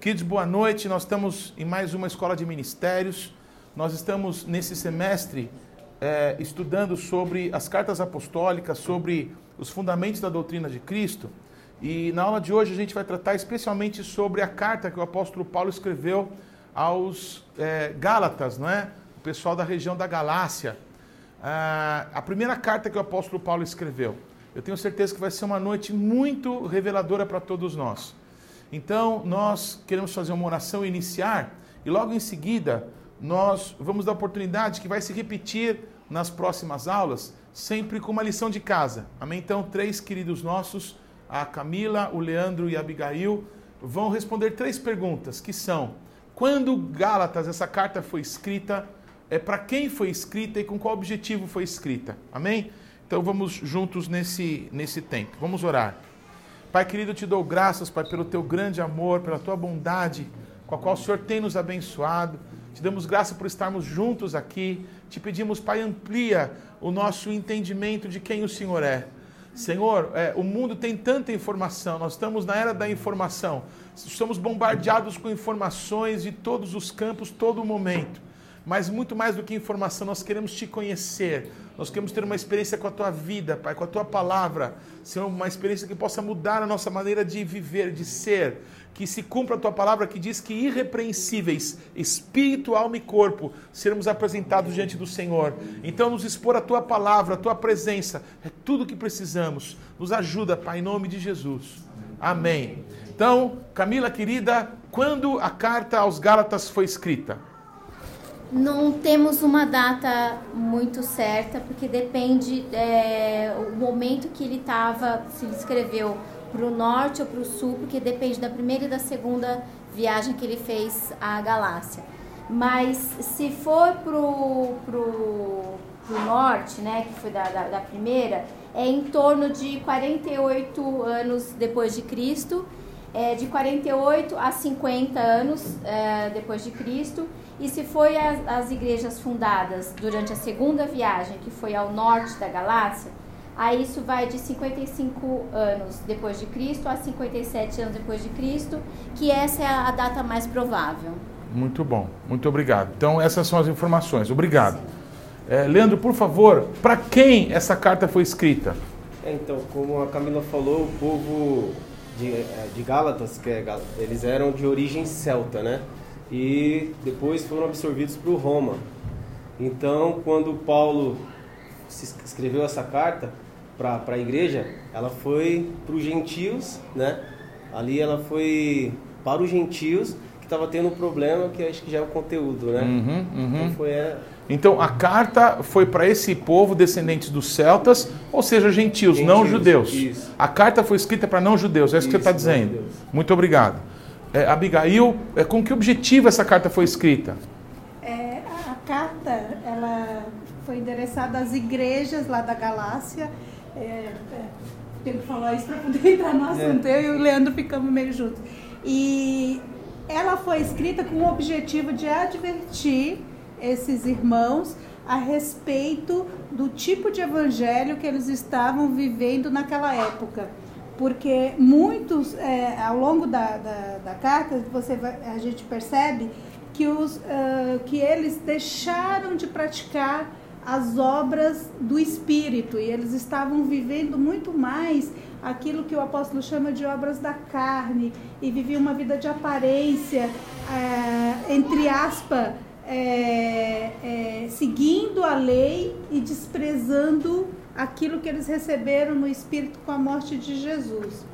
Kids, boa noite. Nós estamos em mais uma escola de ministérios. Nós estamos nesse semestre é, estudando sobre as cartas apostólicas, sobre os fundamentos da doutrina de Cristo. E na aula de hoje a gente vai tratar especialmente sobre a carta que o apóstolo Paulo escreveu aos é, Gálatas, não é? O pessoal da região da Galácia. Ah, a primeira carta que o apóstolo Paulo escreveu. Eu tenho certeza que vai ser uma noite muito reveladora para todos nós. Então, nós queremos fazer uma oração iniciar, e logo em seguida, nós vamos dar oportunidade que vai se repetir nas próximas aulas, sempre com uma lição de casa. Amém? Então, três queridos nossos, a Camila, o Leandro e a Abigail, vão responder três perguntas, que são: quando Gálatas, essa carta foi escrita, é para quem foi escrita e com qual objetivo foi escrita? Amém? Então, vamos juntos nesse, nesse tempo. Vamos orar. Pai querido, eu te dou graças, Pai, pelo teu grande amor, pela tua bondade, com a qual o Senhor tem nos abençoado. Te damos graça por estarmos juntos aqui. Te pedimos, Pai, amplia o nosso entendimento de quem o Senhor é. Senhor, é, o mundo tem tanta informação, nós estamos na era da informação, estamos bombardeados com informações de todos os campos, todo momento. Mas muito mais do que informação, nós queremos te conhecer, nós queremos ter uma experiência com a tua vida, Pai, com a tua palavra. Senhor, uma experiência que possa mudar a nossa maneira de viver, de ser. Que se cumpra a tua palavra que diz que irrepreensíveis, espírito, alma e corpo, seremos apresentados diante do Senhor. Então, nos expor a tua palavra, a tua presença, é tudo o que precisamos. Nos ajuda, Pai, em nome de Jesus. Amém. Então, Camila querida, quando a carta aos Gálatas foi escrita? Não temos uma data muito certa, porque depende é, o momento que ele estava, se ele escreveu para o norte ou para o sul, porque depende da primeira e da segunda viagem que ele fez à Galácia. Mas se for para o pro, pro norte, né, que foi da, da, da primeira, é em torno de 48 anos depois de Cristo, é, de 48 a 50 anos é, depois de Cristo e se foi as, as igrejas fundadas durante a segunda viagem, que foi ao norte da Galácia, aí isso vai de 55 anos depois de Cristo a 57 anos depois de Cristo, que essa é a data mais provável. Muito bom, muito obrigado. Então, essas são as informações. Obrigado. É, Leandro, por favor, para quem essa carta foi escrita? É, então, como a Camila falou, o povo de, é, de Gálatas, que é, eles eram de origem celta, né? E depois foram absorvidos para o Roma. Então, quando Paulo escreveu essa carta para a igreja, ela foi para os gentios, né? Ali ela foi para os gentios que estava tendo um problema que acho que já é o conteúdo, né? Uhum, uhum. Então, foi, é... então a carta foi para esse povo descendentes dos celtas, ou seja, gentios, gentios não judeus. Isso. A carta foi escrita para não judeus, é isso, isso que você está dizendo. Muito obrigado é, Abigail, é, com que objetivo essa carta foi escrita? É, a carta ela foi endereçada às igrejas lá da Galácia. É, é, tenho que falar isso para poder entrar no assunto. É. Eu e o Leandro ficamos meio juntos. E ela foi escrita com o objetivo de advertir esses irmãos a respeito do tipo de evangelho que eles estavam vivendo naquela época porque muitos, é, ao longo da, da, da carta, você a gente percebe que, os, uh, que eles deixaram de praticar as obras do Espírito e eles estavam vivendo muito mais aquilo que o apóstolo chama de obras da carne e viviam uma vida de aparência, entre aspas, é, é, seguindo a lei e desprezando aquilo que eles receberam no Espírito com a morte de Jesus.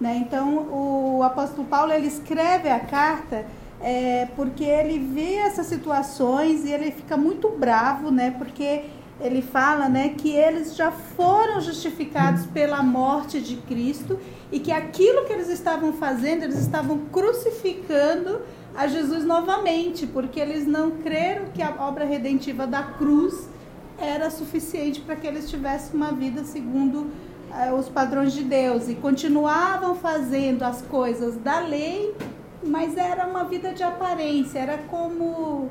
Né? Então, o apóstolo Paulo ele escreve a carta é, porque ele vê essas situações e ele fica muito bravo, né? porque ele fala né, que eles já foram justificados pela morte de Cristo e que aquilo que eles estavam fazendo, eles estavam crucificando a Jesus novamente, porque eles não creram que a obra redentiva da cruz era suficiente para que eles tivessem uma vida segundo eh, os padrões de Deus e continuavam fazendo as coisas da lei, mas era uma vida de aparência, era como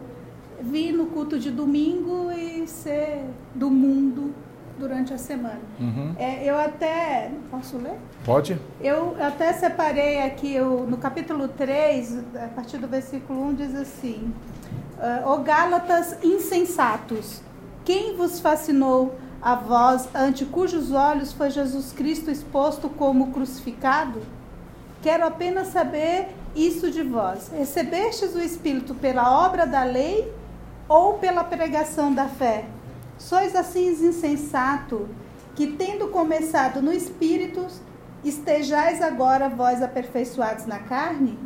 vir no culto de domingo e ser do mundo durante a semana. Uhum. É, eu até. Posso ler? Pode? Eu até separei aqui eu, no capítulo 3, a partir do versículo 1, diz assim: uh, O Gálatas insensatos, quem vos fascinou a vós, ante cujos olhos foi Jesus Cristo exposto como crucificado? Quero apenas saber isso de vós. Recebestes o Espírito pela obra da lei ou pela pregação da fé? Sois assim insensato, que tendo começado no Espírito, estejais agora vós aperfeiçoados na carne?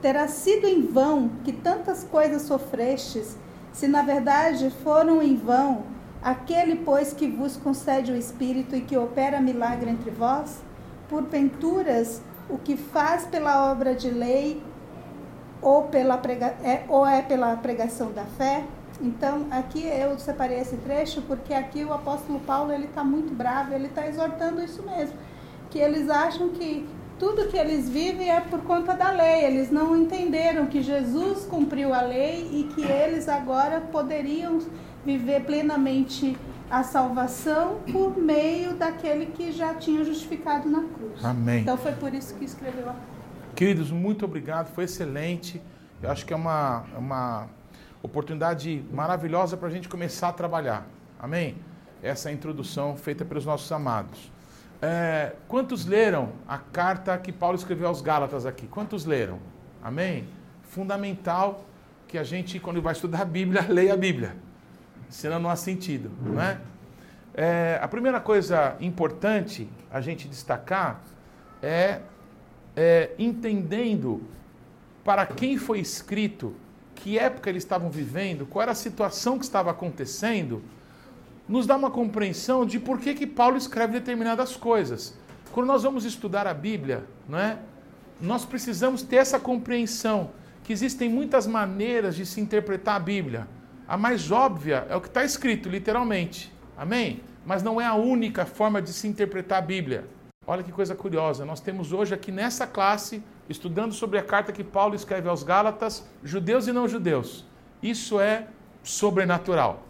Terá sido em vão que tantas coisas sofrestes, se na verdade foram em vão, aquele, pois, que vos concede o Espírito e que opera milagre entre vós? Porventuras, o que faz pela obra de lei ou, pela prega, é, ou é pela pregação da fé? Então, aqui eu separei esse trecho porque aqui o apóstolo Paulo ele está muito bravo, ele está exortando isso mesmo, que eles acham que tudo que eles vivem é por conta da lei. Eles não entenderam que Jesus cumpriu a lei e que eles agora poderiam viver plenamente a salvação por meio daquele que já tinha justificado na cruz. Amém. Então foi por isso que escreveu a Queridos, muito obrigado, foi excelente. Eu acho que é uma, uma oportunidade maravilhosa para a gente começar a trabalhar. Amém? Essa é introdução feita pelos nossos amados. É, quantos leram a carta que Paulo escreveu aos Gálatas aqui? Quantos leram? Amém? Fundamental que a gente, quando vai estudar a Bíblia, leia a Bíblia. Senão não há sentido, não é? é a primeira coisa importante a gente destacar é, é entendendo para quem foi escrito, que época eles estavam vivendo, qual era a situação que estava acontecendo, nos dá uma compreensão de por que, que Paulo escreve determinadas coisas. Quando nós vamos estudar a Bíblia, não é? nós precisamos ter essa compreensão que existem muitas maneiras de se interpretar a Bíblia. A mais óbvia é o que está escrito, literalmente. Amém? Mas não é a única forma de se interpretar a Bíblia. Olha que coisa curiosa. Nós temos hoje aqui nessa classe, estudando sobre a carta que Paulo escreve aos Gálatas, judeus e não judeus. Isso é sobrenatural.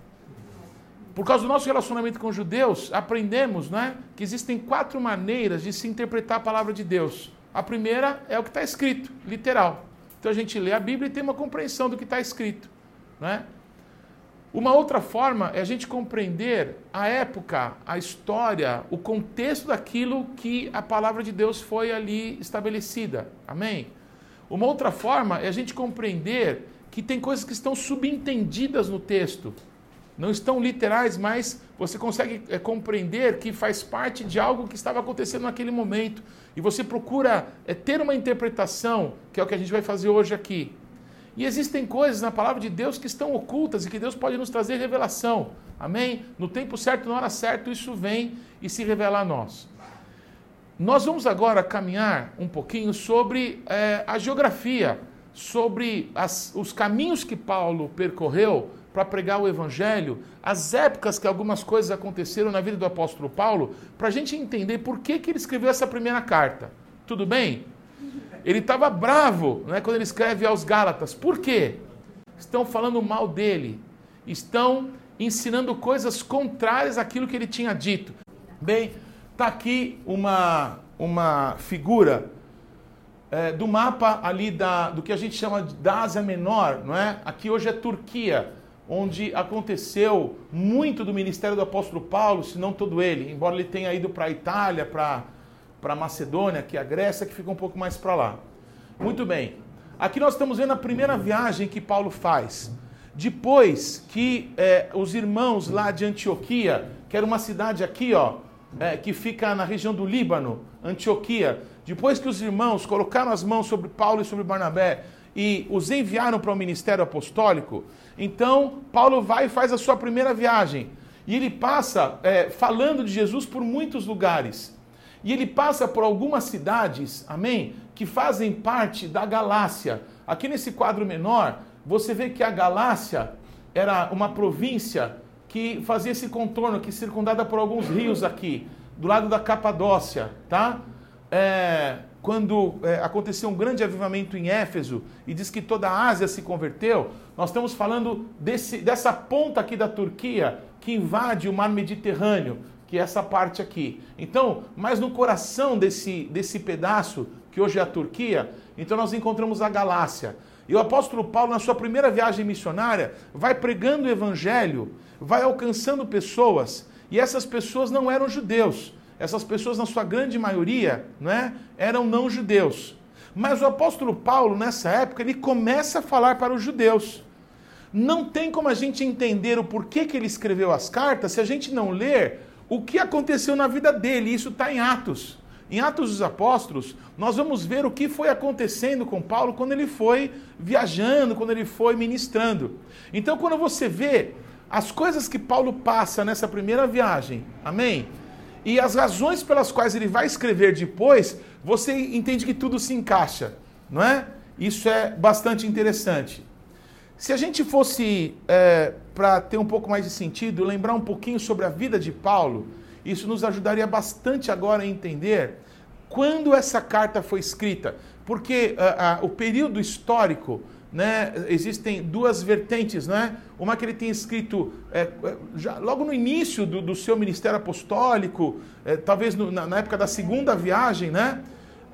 Por causa do nosso relacionamento com os judeus, aprendemos né, que existem quatro maneiras de se interpretar a palavra de Deus. A primeira é o que está escrito, literal. Então a gente lê a Bíblia e tem uma compreensão do que está escrito. Né? Uma outra forma é a gente compreender a época, a história, o contexto daquilo que a palavra de Deus foi ali estabelecida. Amém? Uma outra forma é a gente compreender que tem coisas que estão subentendidas no texto. Não estão literais, mas você consegue é, compreender que faz parte de algo que estava acontecendo naquele momento. E você procura é, ter uma interpretação, que é o que a gente vai fazer hoje aqui. E existem coisas na palavra de Deus que estão ocultas e que Deus pode nos trazer revelação. Amém? No tempo certo, na hora certa, isso vem e se revela a nós. Nós vamos agora caminhar um pouquinho sobre é, a geografia, sobre as, os caminhos que Paulo percorreu para pregar o Evangelho, as épocas que algumas coisas aconteceram na vida do apóstolo Paulo, para a gente entender por que, que ele escreveu essa primeira carta. Tudo bem? Ele estava bravo né, quando ele escreve aos Gálatas. Por quê? Estão falando mal dele. Estão ensinando coisas contrárias àquilo que ele tinha dito. Bem, está aqui uma, uma figura é, do mapa ali da, do que a gente chama da Ásia Menor, não é? Aqui hoje é Turquia, onde aconteceu muito do ministério do apóstolo Paulo, se não todo ele, embora ele tenha ido para a Itália, para Macedônia, que é a Grécia, que fica um pouco mais para lá. Muito bem. Aqui nós estamos vendo a primeira viagem que Paulo faz. Depois que é, os irmãos lá de Antioquia, que era uma cidade aqui, ó, é, que fica na região do Líbano, Antioquia, depois que os irmãos colocaram as mãos sobre Paulo e sobre Barnabé e os enviaram para o ministério apostólico, então Paulo vai e faz a sua primeira viagem. E ele passa é, falando de Jesus por muitos lugares. E ele passa por algumas cidades, amém? Que fazem parte da Galácia. Aqui nesse quadro menor, você vê que a Galácia era uma província que fazia esse contorno aqui, circundada por alguns rios aqui, do lado da Capadócia, tá? É, quando é, aconteceu um grande avivamento em Éfeso e diz que toda a Ásia se converteu, nós estamos falando desse, dessa ponta aqui da Turquia que invade o mar Mediterrâneo, que é essa parte aqui. Então, mas no coração desse, desse pedaço, que hoje é a Turquia, então nós encontramos a Galácia. E o apóstolo Paulo, na sua primeira viagem missionária, vai pregando o evangelho, vai alcançando pessoas, e essas pessoas não eram judeus. Essas pessoas, na sua grande maioria, né, eram não judeus. Mas o apóstolo Paulo, nessa época, ele começa a falar para os judeus. Não tem como a gente entender o porquê que ele escreveu as cartas se a gente não ler o que aconteceu na vida dele. Isso está em Atos. Em Atos dos Apóstolos, nós vamos ver o que foi acontecendo com Paulo quando ele foi viajando, quando ele foi ministrando. Então, quando você vê as coisas que Paulo passa nessa primeira viagem, amém? E as razões pelas quais ele vai escrever depois, você entende que tudo se encaixa, não é? Isso é bastante interessante. Se a gente fosse, é, para ter um pouco mais de sentido, lembrar um pouquinho sobre a vida de Paulo, isso nos ajudaria bastante agora a entender quando essa carta foi escrita. Porque uh, uh, o período histórico, né, existem duas vertentes, né? Uma que ele tem escrito é, já, logo no início do, do seu ministério apostólico, é, talvez no, na, na, época da segunda viagem, né?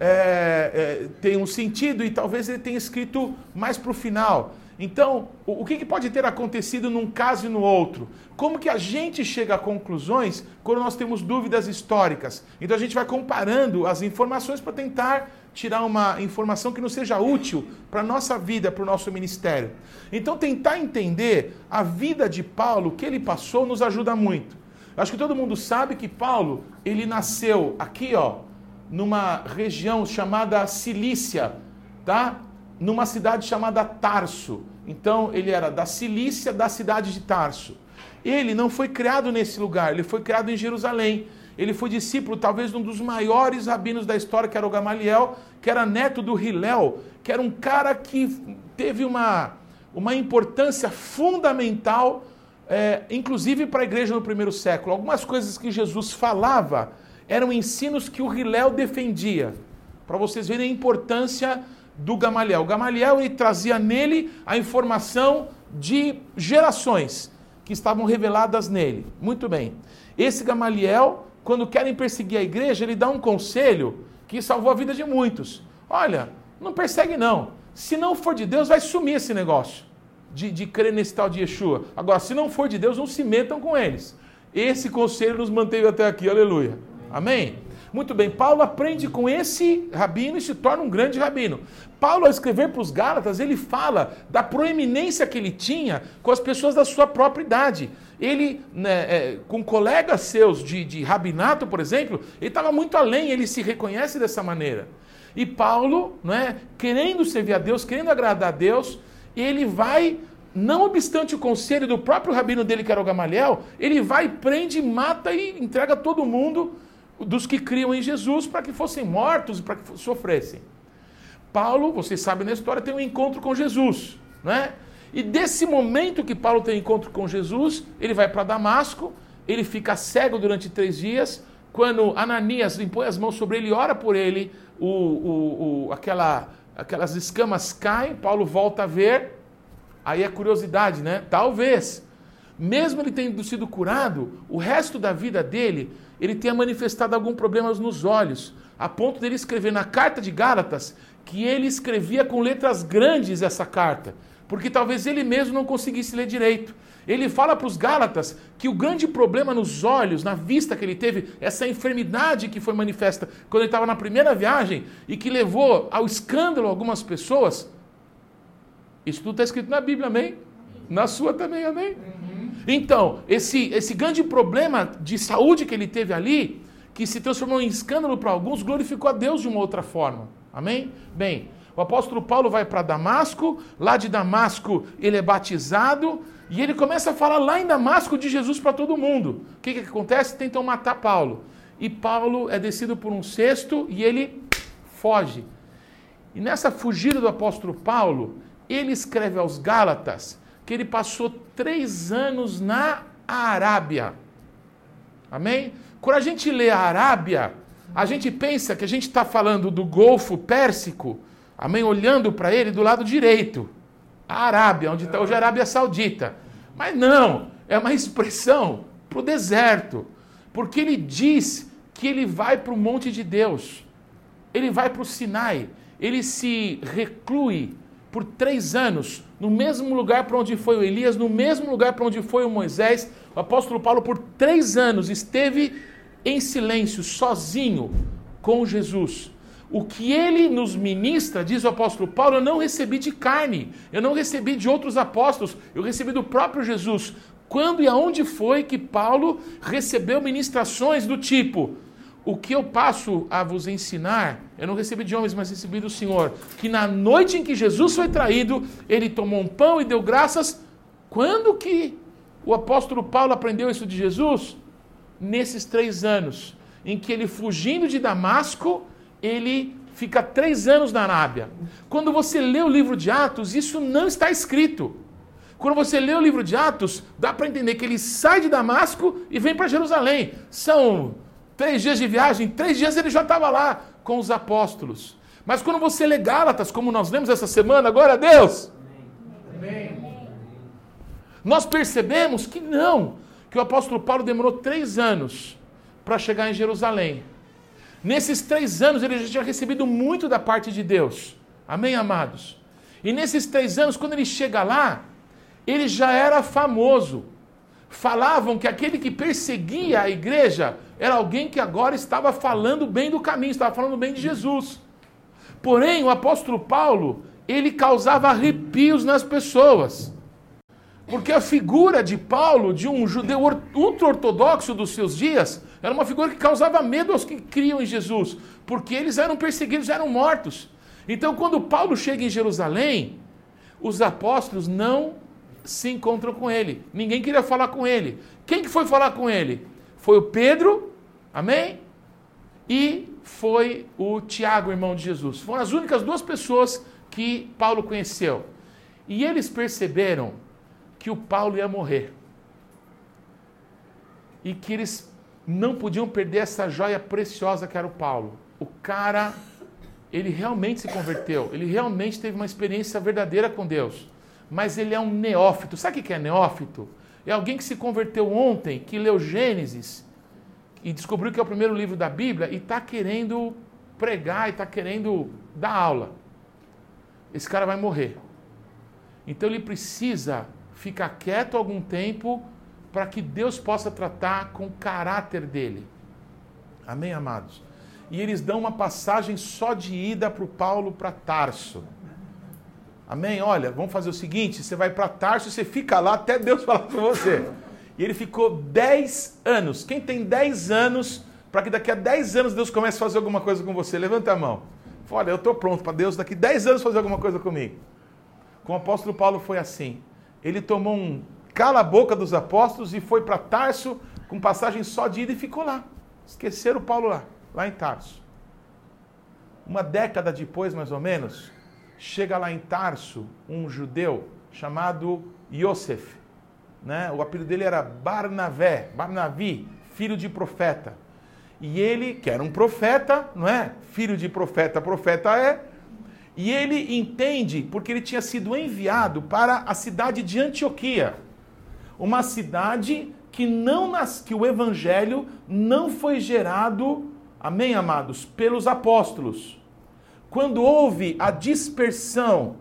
É, tem um sentido e talvez ele tenha escrito mais para o final. Então, o, que, que, pode ter acontecido num caso e no outro? Como que a gente chega a conclusões quando nós temos dúvidas históricas? Então a gente vai comparando as informações para tentar tirar uma informação que não seja útil para a nossa vida, para o nosso ministério. Então tentar entender a vida de Paulo, o que ele passou, nos ajuda muito. Acho que todo mundo sabe que Paulo, ele nasceu aqui, ó, numa região chamada Cilícia, tá? numa cidade chamada Tarso. Então, ele era da Cilícia, da cidade de Tarso. Ele não foi criado nesse lugar, ele foi criado em Jerusalém. Ele foi discípulo, talvez, de um dos maiores rabinos da história, que era o Gamaliel, que era neto do Hilel, que era um cara que teve uma, uma importância fundamental, é, inclusive para a igreja no primeiro século. Algumas coisas que Jesus falava eram ensinos que o Hilel defendia, para vocês verem a importância do Gamaliel. O Gamaliel ele trazia nele a informação de gerações que estavam reveladas nele. Muito bem. Esse Gamaliel, quando querem perseguir a igreja, ele dá um conselho que salvou a vida de muitos. Olha, não persegue não. Se não for de Deus, vai sumir esse negócio de, de crer nesse tal de Yeshua. Agora, se não for de Deus, não se metam com eles. Esse conselho nos manteve até aqui, aleluia. Amém? Muito bem, Paulo aprende com esse rabino e se torna um grande rabino. Paulo, ao escrever para os Gálatas, ele fala da proeminência que ele tinha com as pessoas da sua própria idade. Ele, né, é, com colegas seus de, de rabinato, por exemplo, ele estava muito além, ele se reconhece dessa maneira. E Paulo, né, querendo servir a Deus, querendo agradar a Deus, ele vai não obstante o conselho do próprio rabino dele, que era o Gamaliel, ele vai, prende, mata e entrega todo mundo dos que criam em Jesus para que fossem mortos e para que sofressem. Paulo, vocês sabem na história, tem um encontro com Jesus, não é? E desse momento que Paulo tem encontro com Jesus, ele vai para Damasco, ele fica cego durante três dias. Quando Ananias impõe as mãos sobre ele e ora por ele, o, o, o, aquela, aquelas escamas caem, Paulo volta a ver. Aí é curiosidade, né? Talvez, mesmo ele tendo sido curado, o resto da vida dele ele tenha manifestado algum problema nos olhos, a ponto dele escrever na carta de Gálatas que ele escrevia com letras grandes essa carta, porque talvez ele mesmo não conseguisse ler direito. Ele fala para os Gálatas que o grande problema nos olhos, na vista que ele teve, essa enfermidade que foi manifesta quando ele estava na primeira viagem e que levou ao escândalo algumas pessoas, isso tudo está escrito na Bíblia, amém? Na sua também, amém? Então, esse, esse grande problema de saúde que ele teve ali, que se transformou em escândalo para alguns, glorificou a Deus de uma outra forma. Amém? Bem, o apóstolo Paulo vai para Damasco, lá de Damasco ele é batizado e ele começa a falar lá em Damasco de Jesus para todo mundo. O que, que acontece? Tentam matar Paulo. E Paulo é descido por um cesto e ele foge. E nessa fugida do apóstolo Paulo, ele escreve aos Gálatas que ele passou três anos na Arábia. Amém? Quando a gente lê a Arábia, a gente pensa que a gente está falando do Golfo Pérsico, amém? Olhando para ele do lado direito. A Arábia, onde está hoje a Arábia Saudita. Mas não, é uma expressão para o deserto. Porque ele diz que ele vai para o monte de Deus, ele vai para o Sinai, ele se reclui por três anos no mesmo lugar para onde foi o Elias, no mesmo lugar para onde foi o Moisés. O apóstolo Paulo, por três anos, esteve em silêncio, sozinho com Jesus. O que ele nos ministra, diz o apóstolo Paulo, eu não recebi de carne, eu não recebi de outros apóstolos, eu recebi do próprio Jesus. Quando e aonde foi que Paulo recebeu ministrações do tipo: O que eu passo a vos ensinar, eu não recebi de homens, mas recebi do Senhor. Que na noite em que Jesus foi traído, ele tomou um pão e deu graças. Quando que o apóstolo Paulo aprendeu isso de Jesus? Nesses três anos, em que ele fugindo de Damasco, ele fica três anos na Arábia. Quando você lê o livro de Atos, isso não está escrito. Quando você lê o livro de Atos, dá para entender que ele sai de Damasco e vem para Jerusalém. São três dias de viagem, três dias ele já estava lá com os apóstolos. Mas quando você lê Gálatas, como nós lemos essa semana, glória a Deus. Nós percebemos que não, que o apóstolo Paulo demorou três anos para chegar em Jerusalém. Nesses três anos ele já tinha recebido muito da parte de Deus. Amém, amados? E nesses três anos, quando ele chega lá, ele já era famoso. Falavam que aquele que perseguia a igreja era alguém que agora estava falando bem do caminho, estava falando bem de Jesus. Porém, o apóstolo Paulo, ele causava arrepios nas pessoas. Porque a figura de Paulo, de um judeu ultra-ortodoxo dos seus dias, era uma figura que causava medo aos que criam em Jesus, porque eles eram perseguidos, eram mortos. Então, quando Paulo chega em Jerusalém, os apóstolos não se encontram com ele. Ninguém queria falar com ele. Quem que foi falar com ele? Foi o Pedro, amém? E foi o Tiago, irmão de Jesus. Foram as únicas duas pessoas que Paulo conheceu. E eles perceberam que o Paulo ia morrer. E que eles não podiam perder essa joia preciosa que era o Paulo. O cara, ele realmente se converteu, ele realmente teve uma experiência verdadeira com Deus mas ele é um neófito. Sabe o que é neófito? É alguém que se converteu ontem, que leu Gênesis e descobriu que é o primeiro livro da Bíblia e está querendo pregar e está querendo dar aula. Esse cara vai morrer. Então ele precisa ficar quieto algum tempo para que Deus possa tratar com o caráter dele. Amém, amados? E eles dão uma passagem só de ida para o Paulo para Tarso. Amém? Olha, vamos fazer o seguinte: você vai para Tarso, você fica lá até Deus falar com você. E ele ficou 10 anos. Quem tem 10 anos, para que daqui a 10 anos Deus comece a fazer alguma coisa com você? Levanta a mão. Olha, eu estou pronto para Deus daqui 10 anos fazer alguma coisa comigo. Com o apóstolo Paulo foi assim. Ele tomou um cala a boca dos apóstolos e foi para Tarso com passagem só de ida e ficou lá. Esqueceram Paulo lá, lá em Tarso. Uma década depois, mais ou menos, chega lá em Tarso um judeu chamado Yosef. Né? O apelido dele era Barnavé, Barnavi, filho de profeta. E ele, que era um profeta, não é? Filho de profeta, profeta é. E ele entende porque ele tinha sido enviado para a cidade de Antioquia, uma cidade que não nas, que o evangelho não foi gerado, amém, amados, pelos apóstolos quando houve a dispersão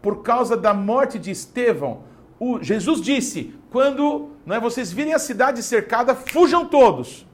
por causa da morte de Estevão, o, Jesus disse: quando não é, vocês virem a cidade cercada, fujam todos.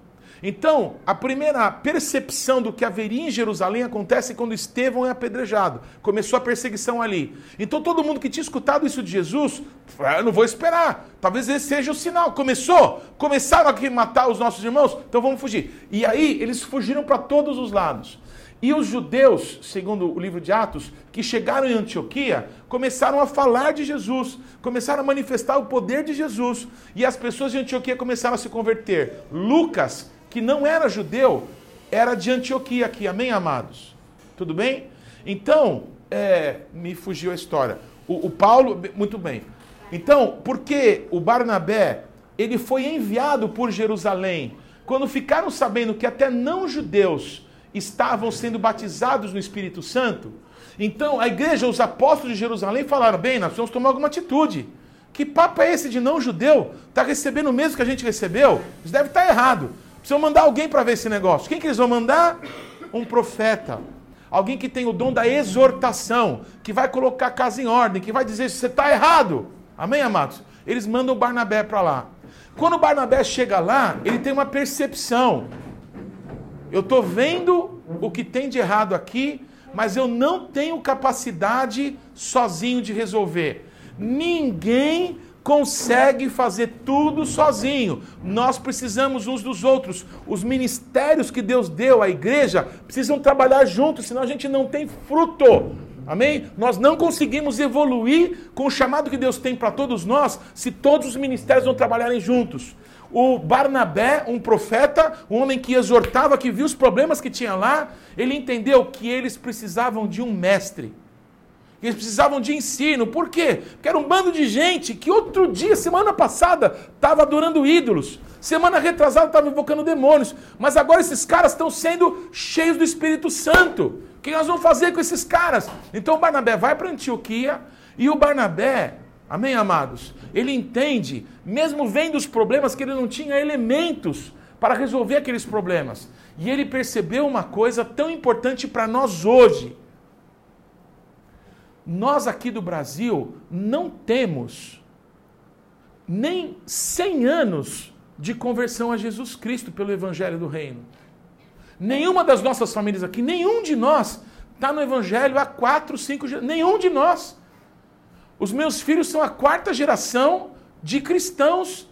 Então, a primeira percepção do que haveria em Jerusalém acontece quando Estevão é apedrejado. Começou a perseguição ali. Então, todo mundo que tinha escutado isso de Jesus, ah, eu não vou esperar. Talvez esse seja o sinal. Começou, começaram a matar os nossos irmãos, então vamos fugir. E aí, eles fugiram para todos os lados. E os judeus, segundo o livro de Atos, que chegaram em Antioquia, começaram a falar de Jesus, começaram a manifestar o poder de Jesus, e as pessoas de Antioquia começaram a se converter. Lucas, que não era judeu, era de Antioquia aqui, amém, amados? Tudo bem? Então, é, me fugiu a história. O, o Paulo, muito bem. Então, porque o Barnabé, ele foi enviado por Jerusalém, quando ficaram sabendo que até não judeus estavam sendo batizados no Espírito Santo. Então a igreja, os apóstolos de Jerusalém falaram: bem, nós precisamos tomar alguma atitude. Que papo é esse de não judeu? Está recebendo o mesmo que a gente recebeu? Isso deve estar errado. Precisam mandar alguém para ver esse negócio. Quem que eles vão mandar? Um profeta. Alguém que tem o dom da exortação, que vai colocar a casa em ordem, que vai dizer você está errado. Amém, amados? Eles mandam o Barnabé para lá. Quando o Barnabé chega lá, ele tem uma percepção. Eu estou vendo o que tem de errado aqui, mas eu não tenho capacidade sozinho de resolver. Ninguém consegue fazer tudo sozinho. Nós precisamos uns dos outros. Os ministérios que Deus deu à igreja precisam trabalhar juntos, senão a gente não tem fruto. Amém? Nós não conseguimos evoluir com o chamado que Deus tem para todos nós se todos os ministérios não trabalharem juntos. O Barnabé, um profeta, um homem que exortava, que viu os problemas que tinha lá, ele entendeu que eles precisavam de um mestre. Eles precisavam de ensino. Por quê? Porque era um bando de gente que outro dia, semana passada, estava adorando ídolos. Semana retrasada estava invocando demônios. Mas agora esses caras estão sendo cheios do Espírito Santo. O que nós vamos fazer com esses caras? Então o Barnabé vai para Antioquia e o Barnabé, amém, amados? Ele entende, mesmo vendo os problemas, que ele não tinha elementos para resolver aqueles problemas. E ele percebeu uma coisa tão importante para nós hoje nós aqui do Brasil não temos nem 100 anos de conversão a Jesus Cristo pelo Evangelho do Reino. Nenhuma das nossas famílias aqui, nenhum de nós está no Evangelho há quatro, cinco nenhum de nós. Os meus filhos são a quarta geração de cristãos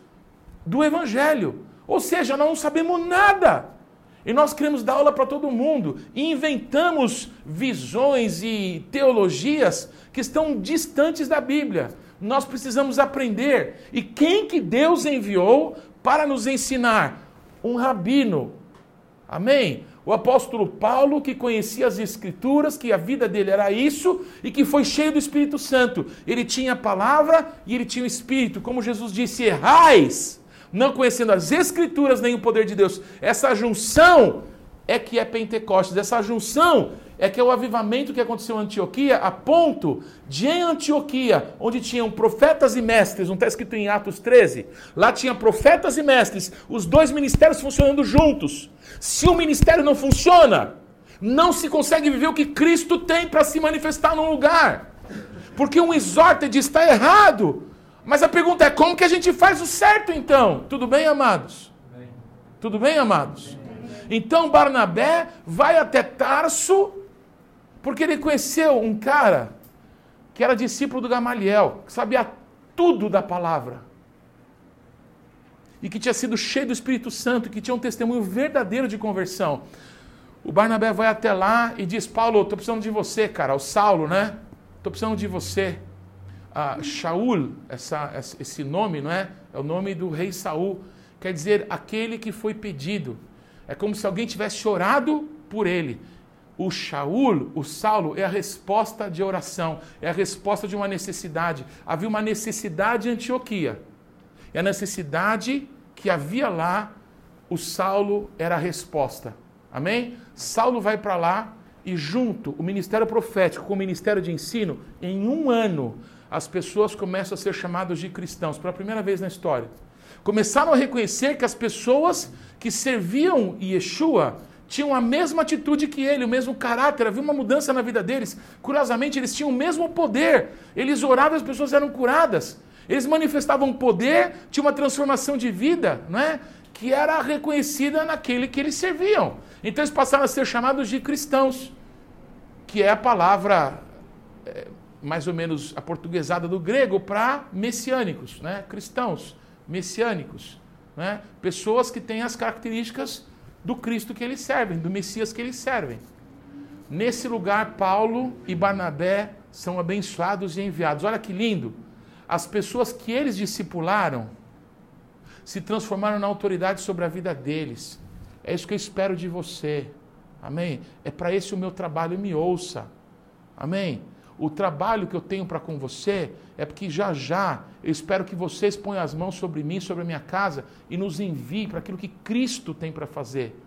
do Evangelho. Ou seja, nós não sabemos nada e nós queremos dar aula para todo mundo e inventamos visões e teologias que estão distantes da Bíblia. Nós precisamos aprender. E quem que Deus enviou para nos ensinar? Um rabino. Amém? O apóstolo Paulo, que conhecia as Escrituras, que a vida dele era isso e que foi cheio do Espírito Santo. Ele tinha a palavra e ele tinha o Espírito. Como Jesus disse: errais não conhecendo as Escrituras nem o poder de Deus. Essa junção é que é Pentecostes. Essa junção é que é o avivamento que aconteceu em Antioquia, a ponto de em Antioquia, onde tinham profetas e mestres, não está escrito em Atos 13, lá tinha profetas e mestres, os dois ministérios funcionando juntos. Se o ministério não funciona, não se consegue viver o que Cristo tem para se manifestar num lugar. Porque um exorta diz está errado, mas a pergunta é: como que a gente faz o certo então? Tudo bem, amados? Tudo bem, amados? Então Barnabé vai até Tarso, porque ele conheceu um cara que era discípulo do Gamaliel, que sabia tudo da palavra. E que tinha sido cheio do Espírito Santo, que tinha um testemunho verdadeiro de conversão. O Barnabé vai até lá e diz: Paulo, estou precisando de você, cara. O Saulo, né? Estou precisando de você ah, Shaul, essa, esse nome, não é? É o nome do rei Saul. Quer dizer, aquele que foi pedido. É como se alguém tivesse chorado por ele. O Shaul, o Saulo, é a resposta de oração, é a resposta de uma necessidade. Havia uma necessidade em Antioquia. E a necessidade que havia lá, o Saulo era a resposta. Amém? Saulo vai para lá e junto o ministério profético com o ministério de ensino, em um ano, as pessoas começam a ser chamadas de cristãos, pela primeira vez na história. Começaram a reconhecer que as pessoas que serviam Yeshua tinham a mesma atitude que ele, o mesmo caráter, havia uma mudança na vida deles. Curiosamente, eles tinham o mesmo poder. Eles oravam e as pessoas eram curadas. Eles manifestavam poder, tinha uma transformação de vida, não é? Que era reconhecida naquele que eles serviam. Então eles passaram a ser chamados de cristãos, que é a palavra é, mais ou menos a portuguesada do grego para messiânicos, né? cristãos, messiânicos, né? pessoas que têm as características do Cristo que eles servem, do Messias que eles servem. Nesse lugar, Paulo e Barnabé são abençoados e enviados. Olha que lindo! As pessoas que eles discipularam se transformaram na autoridade sobre a vida deles. É isso que eu espero de você. Amém? É para esse o meu trabalho, me ouça. Amém? O trabalho que eu tenho para com você é porque já já eu espero que vocês ponham as mãos sobre mim, sobre a minha casa e nos enviem para aquilo que Cristo tem para fazer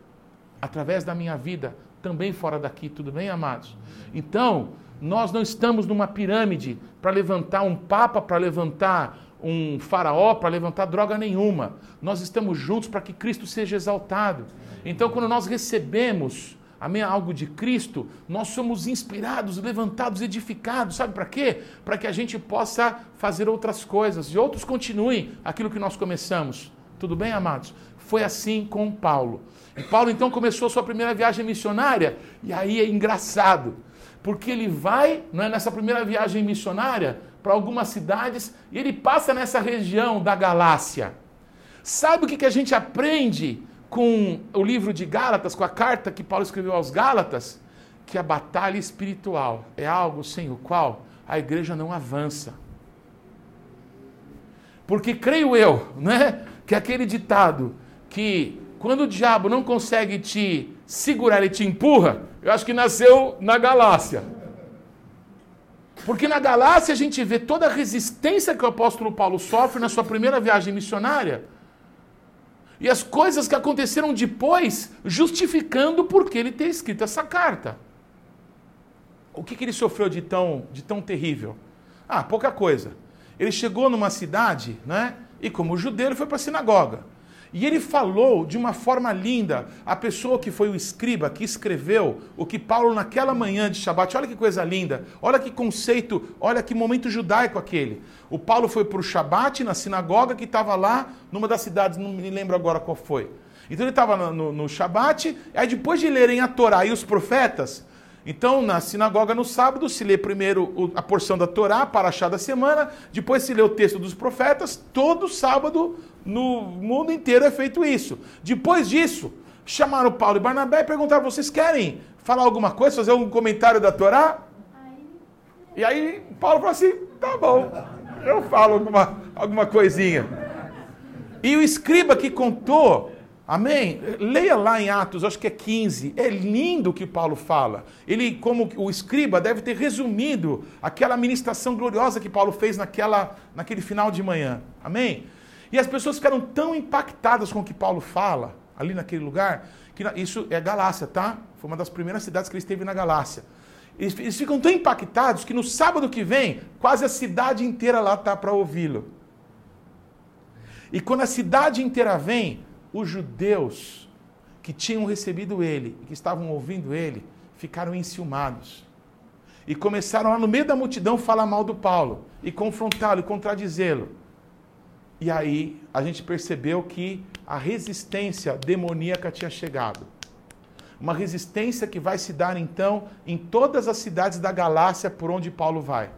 através da minha vida, também fora daqui, tudo bem, amados? Então, nós não estamos numa pirâmide para levantar um papa, para levantar um faraó para levantar droga nenhuma. Nós estamos juntos para que Cristo seja exaltado. Então, quando nós recebemos amém, algo de Cristo, nós somos inspirados, levantados, edificados. Sabe para quê? Para que a gente possa fazer outras coisas e outros continuem aquilo que nós começamos. Tudo bem, amados? Foi assim com Paulo. E Paulo então começou sua primeira viagem missionária, e aí é engraçado, porque ele vai, não é, nessa primeira viagem missionária, para algumas cidades e ele passa nessa região da Galácia. Sabe o que, que a gente aprende com o livro de Gálatas, com a carta que Paulo escreveu aos Gálatas? Que a batalha espiritual é algo sem o qual a igreja não avança. Porque creio eu, né, que aquele ditado que quando o diabo não consegue te segurar, ele te empurra, eu acho que nasceu na Galácia. Porque na Galácia a gente vê toda a resistência que o apóstolo Paulo sofre na sua primeira viagem missionária. E as coisas que aconteceram depois, justificando por que ele ter escrito essa carta. O que, que ele sofreu de tão, de tão terrível? Ah, pouca coisa. Ele chegou numa cidade, né? E como judeu, ele foi para a sinagoga. E ele falou de uma forma linda, a pessoa que foi o escriba, que escreveu o que Paulo naquela manhã de Shabat, olha que coisa linda, olha que conceito, olha que momento judaico aquele. O Paulo foi para o Shabat, na sinagoga que estava lá, numa das cidades, não me lembro agora qual foi. Então ele estava no, no, Shabat, aí depois de lerem a Torá e os profetas, então, na sinagoga no sábado, se lê primeiro a porção da Torá, para achar da semana, depois se lê o texto dos profetas, todo sábado no mundo inteiro é feito isso. Depois disso, chamaram Paulo e Barnabé e perguntaram: vocês querem falar alguma coisa, fazer algum comentário da Torá? E aí Paulo falou assim: tá bom, eu falo alguma, alguma coisinha. E o escriba que contou Amém? Leia lá em Atos, acho que é 15. É lindo o que Paulo fala. Ele, como o escriba, deve ter resumido aquela ministração gloriosa que Paulo fez naquela, naquele final de manhã. Amém? E as pessoas ficaram tão impactadas com o que Paulo fala, ali naquele lugar, que isso é Galácia, tá? Foi uma das primeiras cidades que ele esteve na Galácia. Eles, eles ficam tão impactados que no sábado que vem, quase a cidade inteira lá está para ouvi-lo. E quando a cidade inteira vem, os judeus que tinham recebido ele, que estavam ouvindo ele, ficaram enciumados. E começaram lá no meio da multidão falar mal do Paulo, e confrontá-lo, e contradizê-lo. E aí a gente percebeu que a resistência demoníaca tinha chegado. Uma resistência que vai se dar então em todas as cidades da Galácia por onde Paulo vai.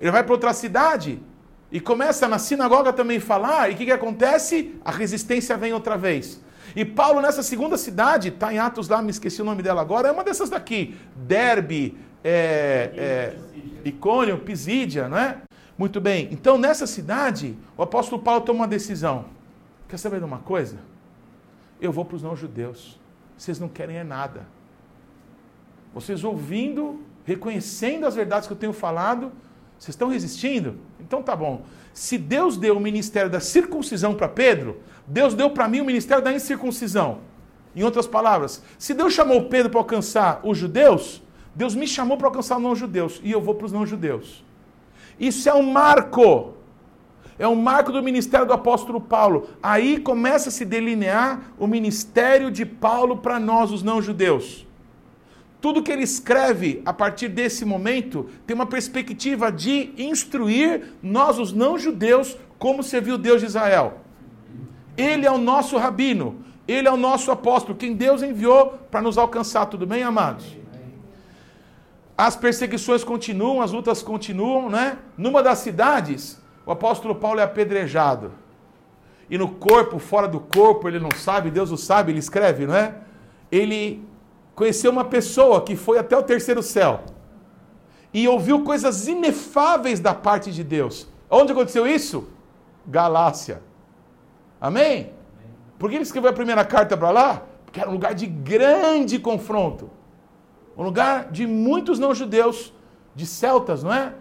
Ele vai para outra cidade, e começa na sinagoga também falar, e o que, que acontece? A resistência vem outra vez. E Paulo, nessa segunda cidade, está em Atos lá, me esqueci o nome dela agora, é uma dessas daqui: Derbe, é, é, Icônio, Pisídia, não é? Muito bem, então nessa cidade, o apóstolo Paulo toma uma decisão. Quer saber de uma coisa? Eu vou para os não-judeus. Vocês não querem é nada. Vocês ouvindo, reconhecendo as verdades que eu tenho falado, vocês estão resistindo? Então tá bom. Se Deus deu o ministério da circuncisão para Pedro, Deus deu para mim o ministério da incircuncisão. Em outras palavras, se Deus chamou Pedro para alcançar os judeus, Deus me chamou para alcançar os não-judeus e eu vou para os não-judeus. Isso é um marco. É um marco do ministério do apóstolo Paulo. Aí começa a se delinear o ministério de Paulo para nós, os não-judeus. Tudo que ele escreve a partir desse momento tem uma perspectiva de instruir nós, os não-judeus, como servir o Deus de Israel. Ele é o nosso rabino, ele é o nosso apóstolo, quem Deus enviou para nos alcançar. Tudo bem, amados? As perseguições continuam, as lutas continuam, né? Numa das cidades, o apóstolo Paulo é apedrejado. E no corpo, fora do corpo, ele não sabe, Deus o sabe, ele escreve, não é? Ele conheceu uma pessoa que foi até o terceiro céu e ouviu coisas inefáveis da parte de Deus. Onde aconteceu isso? Galácia. Amém? Por que ele escreveu a primeira carta para lá? Porque era um lugar de grande confronto. Um lugar de muitos não-judeus, de celtas, não é?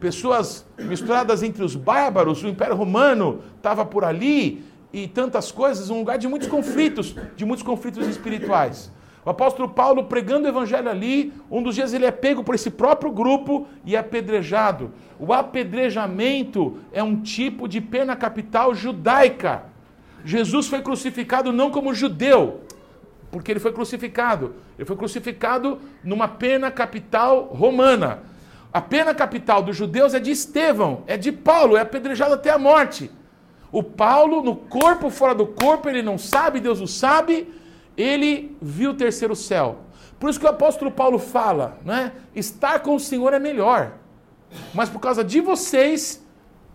Pessoas misturadas entre os bárbaros, o Império Romano estava por ali e tantas coisas, um lugar de muitos conflitos, de muitos conflitos espirituais. O apóstolo Paulo pregando o evangelho ali, um dos dias ele é pego por esse próprio grupo e é apedrejado. O apedrejamento é um tipo de pena capital judaica. Jesus foi crucificado não como judeu, porque ele foi crucificado. Ele foi crucificado numa pena capital romana. A pena capital dos judeus é de Estevão, é de Paulo, é apedrejado até a morte. O Paulo, no corpo, fora do corpo, ele não sabe, Deus o sabe, ele viu o terceiro céu. Por isso que o apóstolo Paulo fala, né? Estar com o Senhor é melhor. Mas por causa de vocês,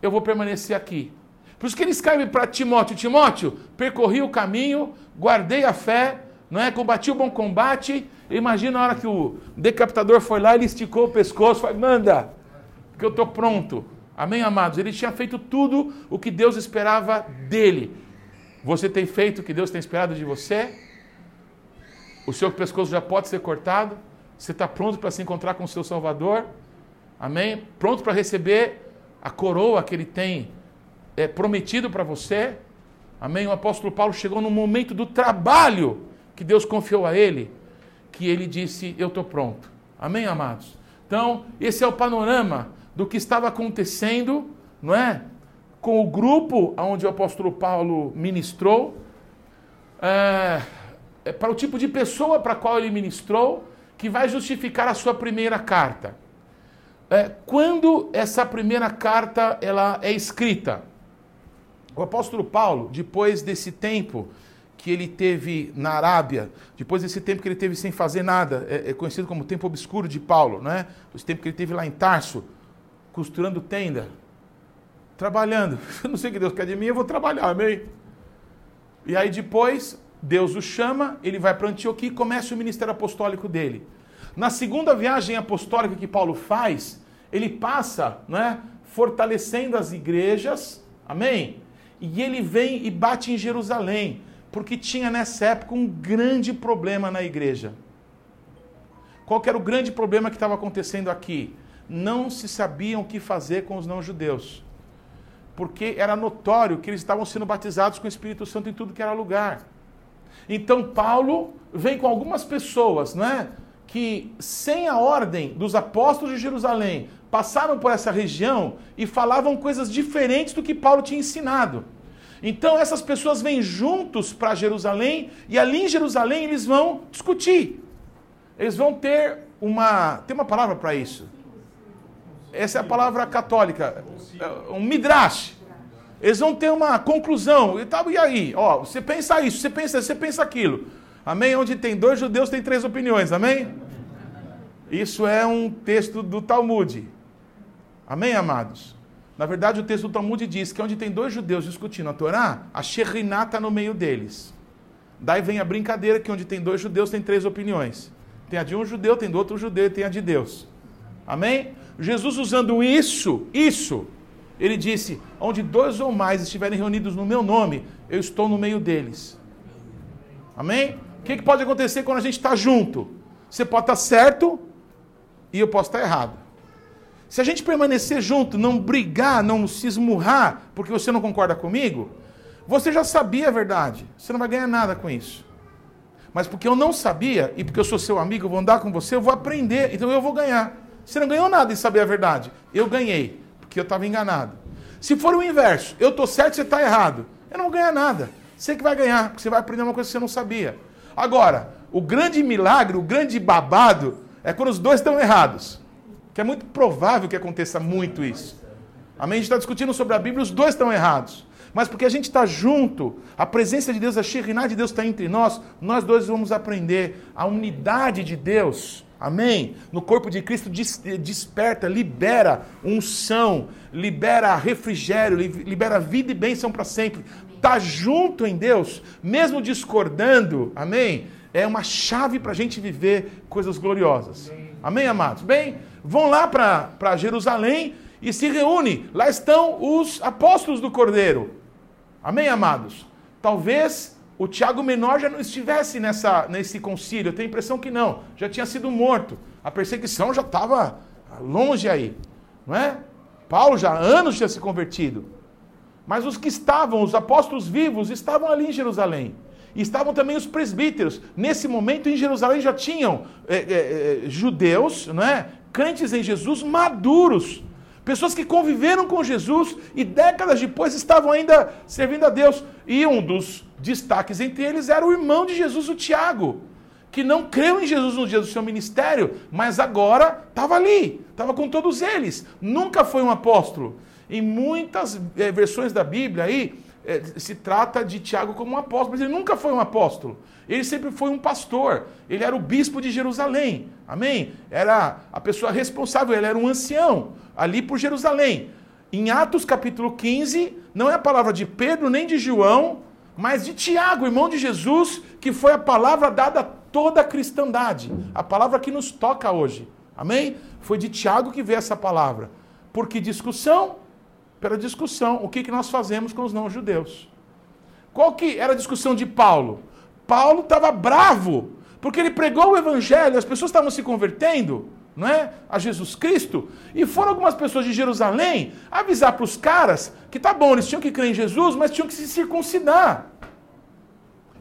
eu vou permanecer aqui. Por isso que ele escreve para Timóteo: Timóteo, percorri o caminho, guardei a fé, não é? combati o bom combate. Imagina a hora que o decapitador foi lá, ele esticou o pescoço, falou: manda, que eu estou pronto. Amém, amados? Ele tinha feito tudo o que Deus esperava dele. Você tem feito o que Deus tem esperado de você? O seu pescoço já pode ser cortado, você está pronto para se encontrar com o seu Salvador, amém? Pronto para receber a coroa que ele tem é, prometido para você, amém? O apóstolo Paulo chegou no momento do trabalho que Deus confiou a ele, que ele disse: Eu estou pronto, amém, amados? Então, esse é o panorama do que estava acontecendo, não é? Com o grupo onde o apóstolo Paulo ministrou. É, é, para o tipo de pessoa para qual ele ministrou, que vai justificar a sua primeira carta. É, quando essa primeira carta ela é escrita? O apóstolo Paulo, depois desse tempo que ele teve na Arábia, depois desse tempo que ele teve sem fazer nada, é, é conhecido como tempo obscuro de Paulo, né? Esse tempo que ele teve lá em Tarso, costurando tenda, trabalhando. Eu não sei o que Deus quer de mim, eu vou trabalhar, amém? E aí depois Deus o chama, ele vai para Antioquia e começa o ministério apostólico dele. Na segunda viagem apostólica que Paulo faz, ele passa, né, fortalecendo as igrejas, amém? E ele vem e bate em Jerusalém, porque tinha nessa época um grande problema na igreja. Qual era o grande problema que estava acontecendo aqui? Não se sabiam o que fazer com os não-judeus. Porque era notório que eles estavam sendo batizados com o Espírito Santo em tudo que era lugar. Então Paulo vem com algumas pessoas, não é? Que sem a ordem dos apóstolos de Jerusalém passaram por essa região e falavam coisas diferentes do que Paulo tinha ensinado. Então essas pessoas vêm juntos para Jerusalém e ali em Jerusalém eles vão discutir. Eles vão ter uma. Tem uma palavra para isso. Essa é a palavra católica. É, um midrash. Eles vão ter uma conclusão. E, tá, e aí? Ó, você pensa isso, você pensa, você pensa aquilo. Amém? Onde tem dois judeus, tem três opiniões. Amém? Isso é um texto do Talmud. Amém, amados? Na verdade, o texto do Talmud diz que onde tem dois judeus discutindo a Torá, a Shekhinah está no meio deles. Daí vem a brincadeira que onde tem dois judeus, tem três opiniões. Tem a de um judeu, tem do outro judeu e tem a de Deus. Amém? Jesus usando isso, isso, ele disse: Onde dois ou mais estiverem reunidos no meu nome, eu estou no meio deles. Amém? O que, que pode acontecer quando a gente está junto? Você pode estar certo e eu posso estar errado. Se a gente permanecer junto, não brigar, não se esmurrar, porque você não concorda comigo, você já sabia a verdade. Você não vai ganhar nada com isso. Mas porque eu não sabia, e porque eu sou seu amigo, eu vou andar com você, eu vou aprender, então eu vou ganhar. Você não ganhou nada em saber a verdade. Eu ganhei porque eu estava enganado. Se for o inverso, eu estou certo, você está errado, eu não vou ganhar nada. Você que vai ganhar, porque você vai aprender uma coisa que você não sabia. Agora, o grande milagre, o grande babado, é quando os dois estão errados. Que é muito provável que aconteça muito isso. Amém? A gente está discutindo sobre a Bíblia, os dois estão errados. Mas porque a gente está junto, a presença de Deus, a Shekhinah de Deus está entre nós, nós dois vamos aprender a unidade de Deus Amém? No corpo de Cristo desperta, libera unção, libera refrigério, libera vida e bênção para sempre. Tá junto em Deus, mesmo discordando, amém? É uma chave para a gente viver coisas gloriosas. Amém, amados? Bem, vão lá para Jerusalém e se reúnem. Lá estão os apóstolos do Cordeiro. Amém, amados? Talvez o Tiago Menor já não estivesse nessa, nesse concílio. Eu tenho a impressão que não. Já tinha sido morto. A perseguição já estava longe aí. Não é? Paulo já há anos tinha se convertido. Mas os que estavam, os apóstolos vivos, estavam ali em Jerusalém. E estavam também os presbíteros. Nesse momento, em Jerusalém, já tinham é, é, judeus, não é? crentes em Jesus maduros. Pessoas que conviveram com Jesus e décadas depois estavam ainda servindo a Deus. E um dos destaques entre eles era o irmão de Jesus, o Tiago, que não creu em Jesus no dia do seu ministério, mas agora estava ali, estava com todos eles. Nunca foi um apóstolo. Em muitas é, versões da Bíblia aí, é, se trata de Tiago como um apóstolo, mas ele nunca foi um apóstolo. Ele sempre foi um pastor. Ele era o bispo de Jerusalém. Amém? Era a pessoa responsável, ele era um ancião ali por Jerusalém. Em Atos capítulo 15, não é a palavra de Pedro nem de João, mas de Tiago, irmão de Jesus, que foi a palavra dada a toda a cristandade. A palavra que nos toca hoje. Amém? Foi de Tiago que veio essa palavra. Por que discussão? Pela discussão. O que, que nós fazemos com os não-judeus? Qual que era a discussão de Paulo? Paulo estava bravo, porque ele pregou o evangelho, as pessoas estavam se convertendo, não é? A Jesus Cristo, e foram algumas pessoas de Jerusalém avisar para os caras que tá bom, eles tinham que crer em Jesus, mas tinham que se circuncidar.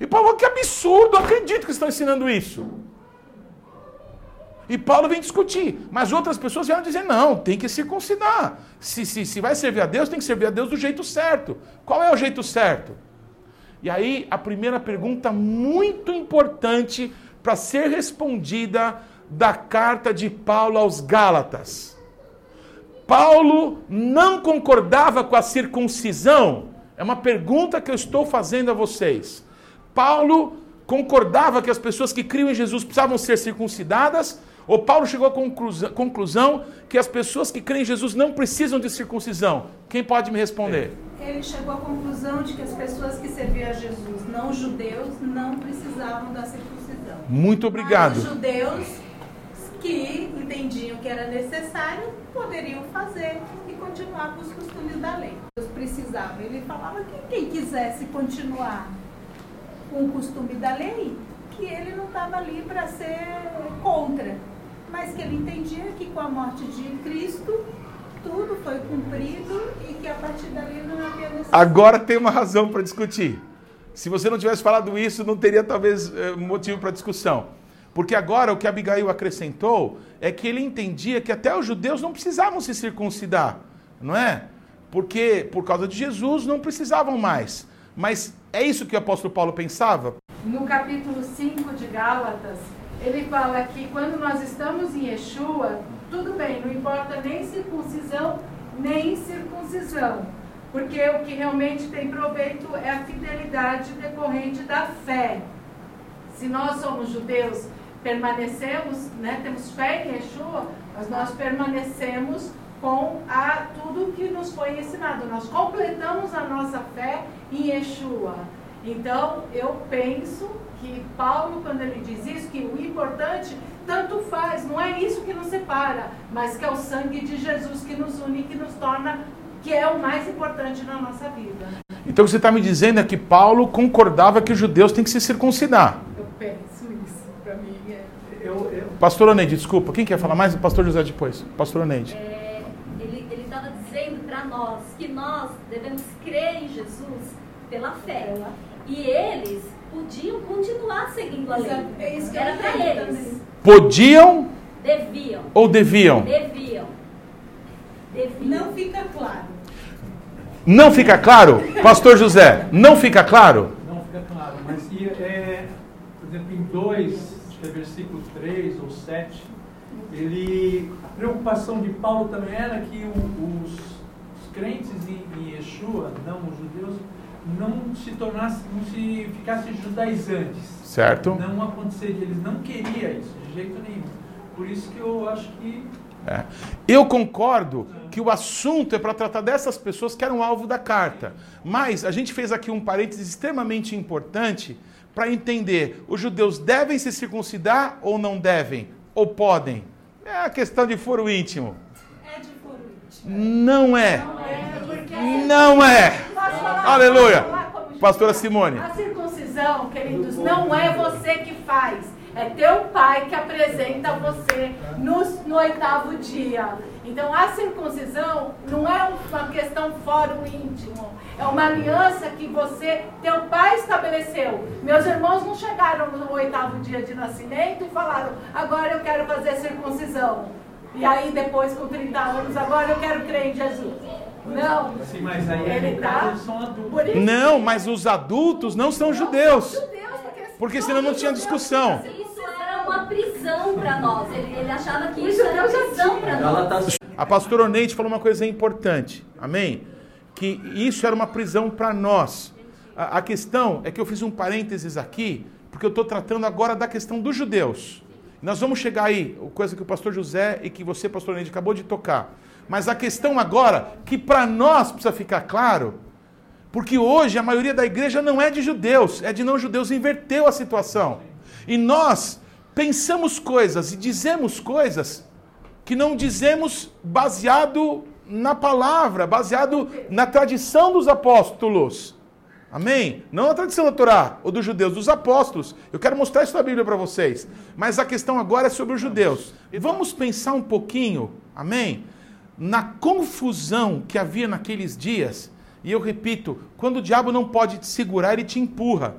E Paulo, que absurdo, acredito que estão ensinando isso. E Paulo vem discutir. Mas outras pessoas vieram dizer: não, tem que circuncidar. Se, se, se vai servir a Deus, tem que servir a Deus do jeito certo. Qual é o jeito certo? E aí, a primeira pergunta muito importante para ser respondida da carta de Paulo aos Gálatas. Paulo não concordava com a circuncisão? É uma pergunta que eu estou fazendo a vocês. Paulo concordava que as pessoas que criam em Jesus precisavam ser circuncidadas? Ou Paulo chegou à conclusão, conclusão que as pessoas que creem em Jesus não precisam de circuncisão? Quem pode me responder? ele chegou à conclusão de que as pessoas que serviam a Jesus, não judeus, não precisavam da circuncisão. Muito obrigado. Mas os judeus que entendiam que era necessário poderiam fazer e continuar com os costumes da lei. Eles precisavam. Ele falava que quem quisesse continuar com o costume da lei, que ele não estava ali para ser contra, mas que ele entendia que com a morte de Cristo tudo foi cumprido e que a partir dali não havia necessidade. Agora tem uma razão para discutir. Se você não tivesse falado isso, não teria talvez eh, motivo para discussão. Porque agora o que Abigail acrescentou é que ele entendia que até os judeus não precisavam se circuncidar, não é? Porque por causa de Jesus não precisavam mais. Mas é isso que o apóstolo Paulo pensava? No capítulo 5 de Gálatas, ele fala que quando nós estamos em Yeshua, tudo bem, não importa nem circuncisão, nem circuncisão. Porque o que realmente tem proveito é a fidelidade decorrente da fé. Se nós somos judeus, permanecemos, né, temos fé em Yeshua, mas nós permanecemos com a, tudo que nos foi ensinado. Nós completamos a nossa fé em Yeshua. Então, eu penso que Paulo, quando ele diz isso, que o importante tanto faz, não é isso que nos separa, mas que é o sangue de Jesus que nos une, que nos torna, que é o mais importante na nossa vida. Então, o que você está me dizendo é que Paulo concordava que os judeus têm que se circuncidar. Eu penso isso, para mim é. Eu, eu... Pastor Oneide, desculpa, quem quer falar mais? O pastor José depois. Pastor Oneide. É, ele estava dizendo para nós que nós devemos crer em Jesus pela fé. E eles podiam continuar seguindo a lei. É Era para eles. Podiam? Deviam. Ou deviam? Deviam. Deviam. Não fica claro. Não fica claro? Pastor José, não fica claro? Não fica claro, mas é, por exemplo, em 2, acho que é versículo 3 ou 7, ele, a preocupação de Paulo também era que os, os, crentes em, em Yeshua, não os judeus, não se tornassem, não se ficassem judaizantes. Certo. Não aconteceria, eles não queriam isso, de jeito nenhum. Por isso que eu acho que. É. Eu concordo que o assunto é para tratar dessas pessoas que eram alvo da carta. Mas a gente fez aqui um parênteses extremamente importante para entender: os judeus devem se circuncidar ou não devem? Ou podem? É a questão de foro íntimo. É de foro íntimo. Não é. Não é. Aleluia. Pastora Simone. A circuncisão, queridos, não é você que faz. É teu pai que apresenta você no, no oitavo dia. Então a circuncisão não é uma questão fora o íntimo, é uma aliança que você, teu pai estabeleceu. Meus irmãos não chegaram no oitavo dia de nascimento e falaram, agora eu quero fazer circuncisão. E aí depois com 30 anos, agora eu quero crer em Jesus. Não. Sim, mas aí ele tá, são adultos. Não, mas os adultos não são judeus. Porque senão não tinha discussão. Isso era uma prisão para nós. Ele, ele achava que isso era prisão para nós. A pastora Oneide falou uma coisa importante. Amém? Que isso era uma prisão para nós. A, a, questão é que eu fiz um parênteses aqui, porque eu estou tratando agora da questão dos judeus. Nós vamos chegar aí, coisa que o pastor José e que você, pastor Neide, acabou de tocar. Mas a questão agora, que para nós precisa ficar claro, porque hoje a maioria da igreja não é de judeus, é de não judeus, inverteu a situação. E nós pensamos coisas e dizemos coisas que não dizemos baseado na palavra, baseado na tradição dos apóstolos. Amém? Não a tradição da Torá ou dos judeus, dos apóstolos. Eu quero mostrar isso na Bíblia para vocês. Mas a questão agora é sobre os judeus. Vamos pensar um pouquinho, amém? Na confusão que havia naqueles dias. E eu repito, quando o diabo não pode te segurar, ele te empurra.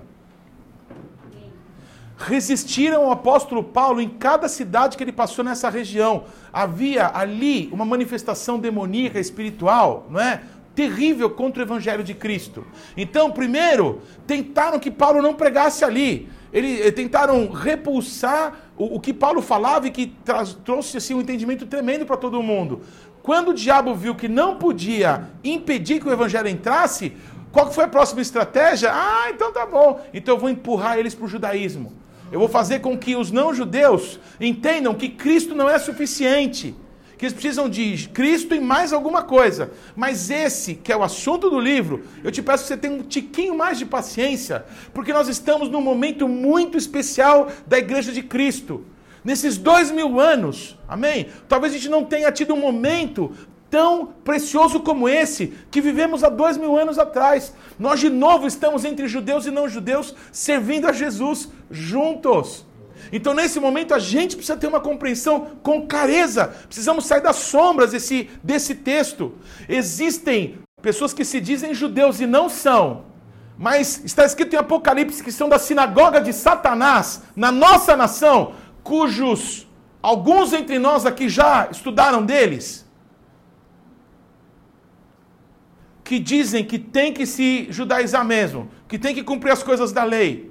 Resistiram ao apóstolo Paulo em cada cidade que ele passou nessa região. Havia ali uma manifestação demoníaca espiritual, não é? terrível contra o evangelho de Cristo. Então, primeiro, tentaram que Paulo não pregasse ali. Eles eh, tentaram repulsar o, o, que Paulo falava e que trouxe assim, um entendimento tremendo para todo mundo. Quando o diabo viu que não podia impedir que o evangelho entrasse, qual foi a próxima estratégia? Ah, então tá bom. Então eu vou empurrar eles para o judaísmo. Eu vou fazer com que os não-judeus entendam que Cristo não é suficiente que eles precisam de Cristo e mais alguma coisa. Mas esse, que é o assunto do livro, eu te peço que você tenha um tiquinho mais de paciência, porque nós estamos num momento muito especial da Igreja de Cristo. Nesses dois mil anos, amém? Talvez a gente não tenha tido um momento tão precioso como esse que vivemos há dois mil anos atrás. Nós de novo estamos entre judeus e não judeus servindo a Jesus juntos. Então, nesse momento, a gente precisa ter uma compreensão com clareza. Precisamos sair das sombras desse, desse texto. Existem pessoas que se dizem judeus e não são. Mas está escrito em Apocalipse que são da sinagoga de Satanás, na nossa nação, cujos alguns entre nós aqui já estudaram deles. Que dizem que tem que se judaizar mesmo, que tem que cumprir as coisas da lei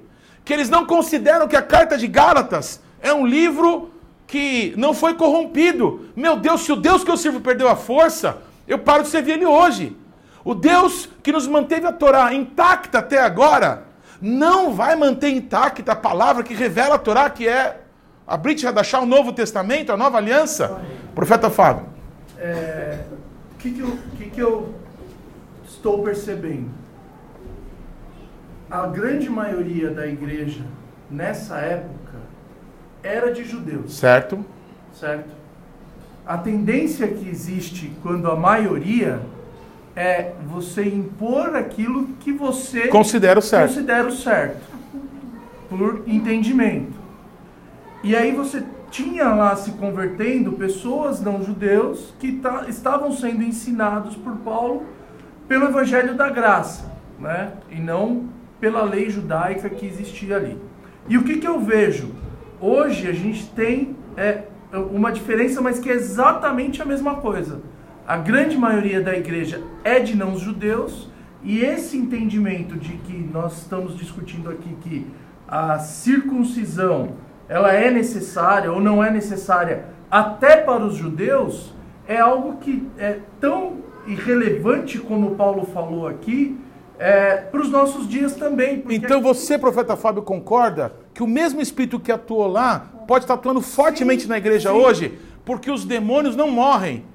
que eles não consideram que a carta de Gálatas é um livro que não foi corrompido. Meu Deus, se o Deus que eu sirvo perdeu a força, eu paro de servir ele hoje. O Deus que nos manteve a Torá intacta até agora, não vai manter intacta a palavra que revela a Torá, que é a Brit Hadashah, o Novo Testamento, a Nova Aliança. Profeta Fábio. O é, que, que, que, que eu estou percebendo? a grande maioria da igreja nessa época era de judeus. Certo. Certo. A tendência que existe quando a maioria é você impor aquilo que você considera certo. Considera certo. Por entendimento. E aí você tinha lá se convertendo pessoas não judeus que estavam sendo ensinados por Paulo pelo evangelho da graça, né? E não pela lei judaica que existia ali. E o que, que eu vejo? Hoje a gente tem é, uma diferença, mas que é exatamente a mesma coisa. A grande maioria da igreja é de não judeus, e esse entendimento de que nós estamos discutindo aqui que a circuncisão ela é necessária ou não é necessária até para os judeus, é algo que é tão irrelevante como Paulo falou aqui, é, para os nossos dias também. Então você, profeta Fábio, concorda que o mesmo espírito que atuou lá pode estar atuando fortemente sim, na igreja sim. hoje? Porque os demônios não morrem.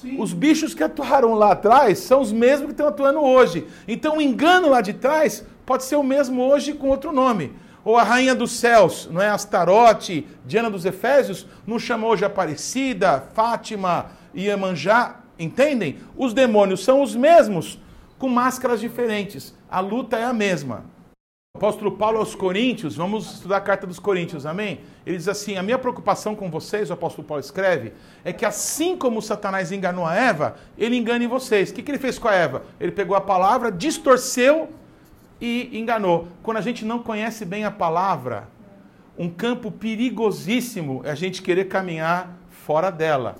Sim. Os bichos que atuaram lá atrás são os mesmos que estão atuando hoje. Então o engano lá de trás pode ser o mesmo hoje com outro nome. Ou a rainha dos céus, não é? Astarote, Diana dos Efésios, não chamou hoje Aparecida, Fátima, Iemanjá, entendem? Os demônios são os mesmos, com máscaras diferentes. A luta é a mesma. apóstolo Paulo aos Coríntios, vamos estudar a carta dos Coríntios, amém? Ele diz assim: A minha preocupação com vocês, o apóstolo Paulo escreve, é que assim como Satanás enganou a Eva, ele engane vocês. O que, que ele fez com a Eva? Ele pegou a palavra, distorceu e enganou. Quando a gente não conhece bem a palavra, um campo perigosíssimo é a gente querer caminhar fora dela.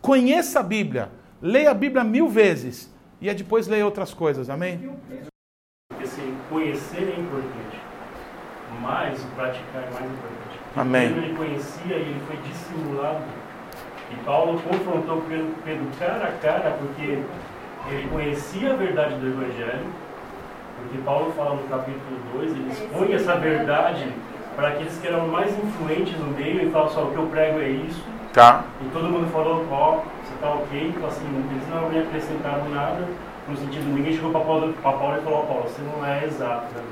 Conheça a Bíblia, leia a Bíblia mil vezes e depois leia outras coisas, amém? Assim, conhecer é importante, mas praticar é mais importante. Amém. Pedro ele conhecia e ele foi dissimulado. E Paulo confrontou Pedro, Pedro cara a cara, porque ele conhecia a verdade do Evangelho, porque Paulo fala no capítulo 2, ele expõe essa verdade para aqueles que eram mais influentes no meio e falam só, o que eu prego é isso. Tá. E todo mundo falou, ó, você tá ok, então assim, eles não me acrescentaram nada, no sentido, ninguém chegou para Paulo, pra Paulo e falou, ó, Paulo, você não é exato, né?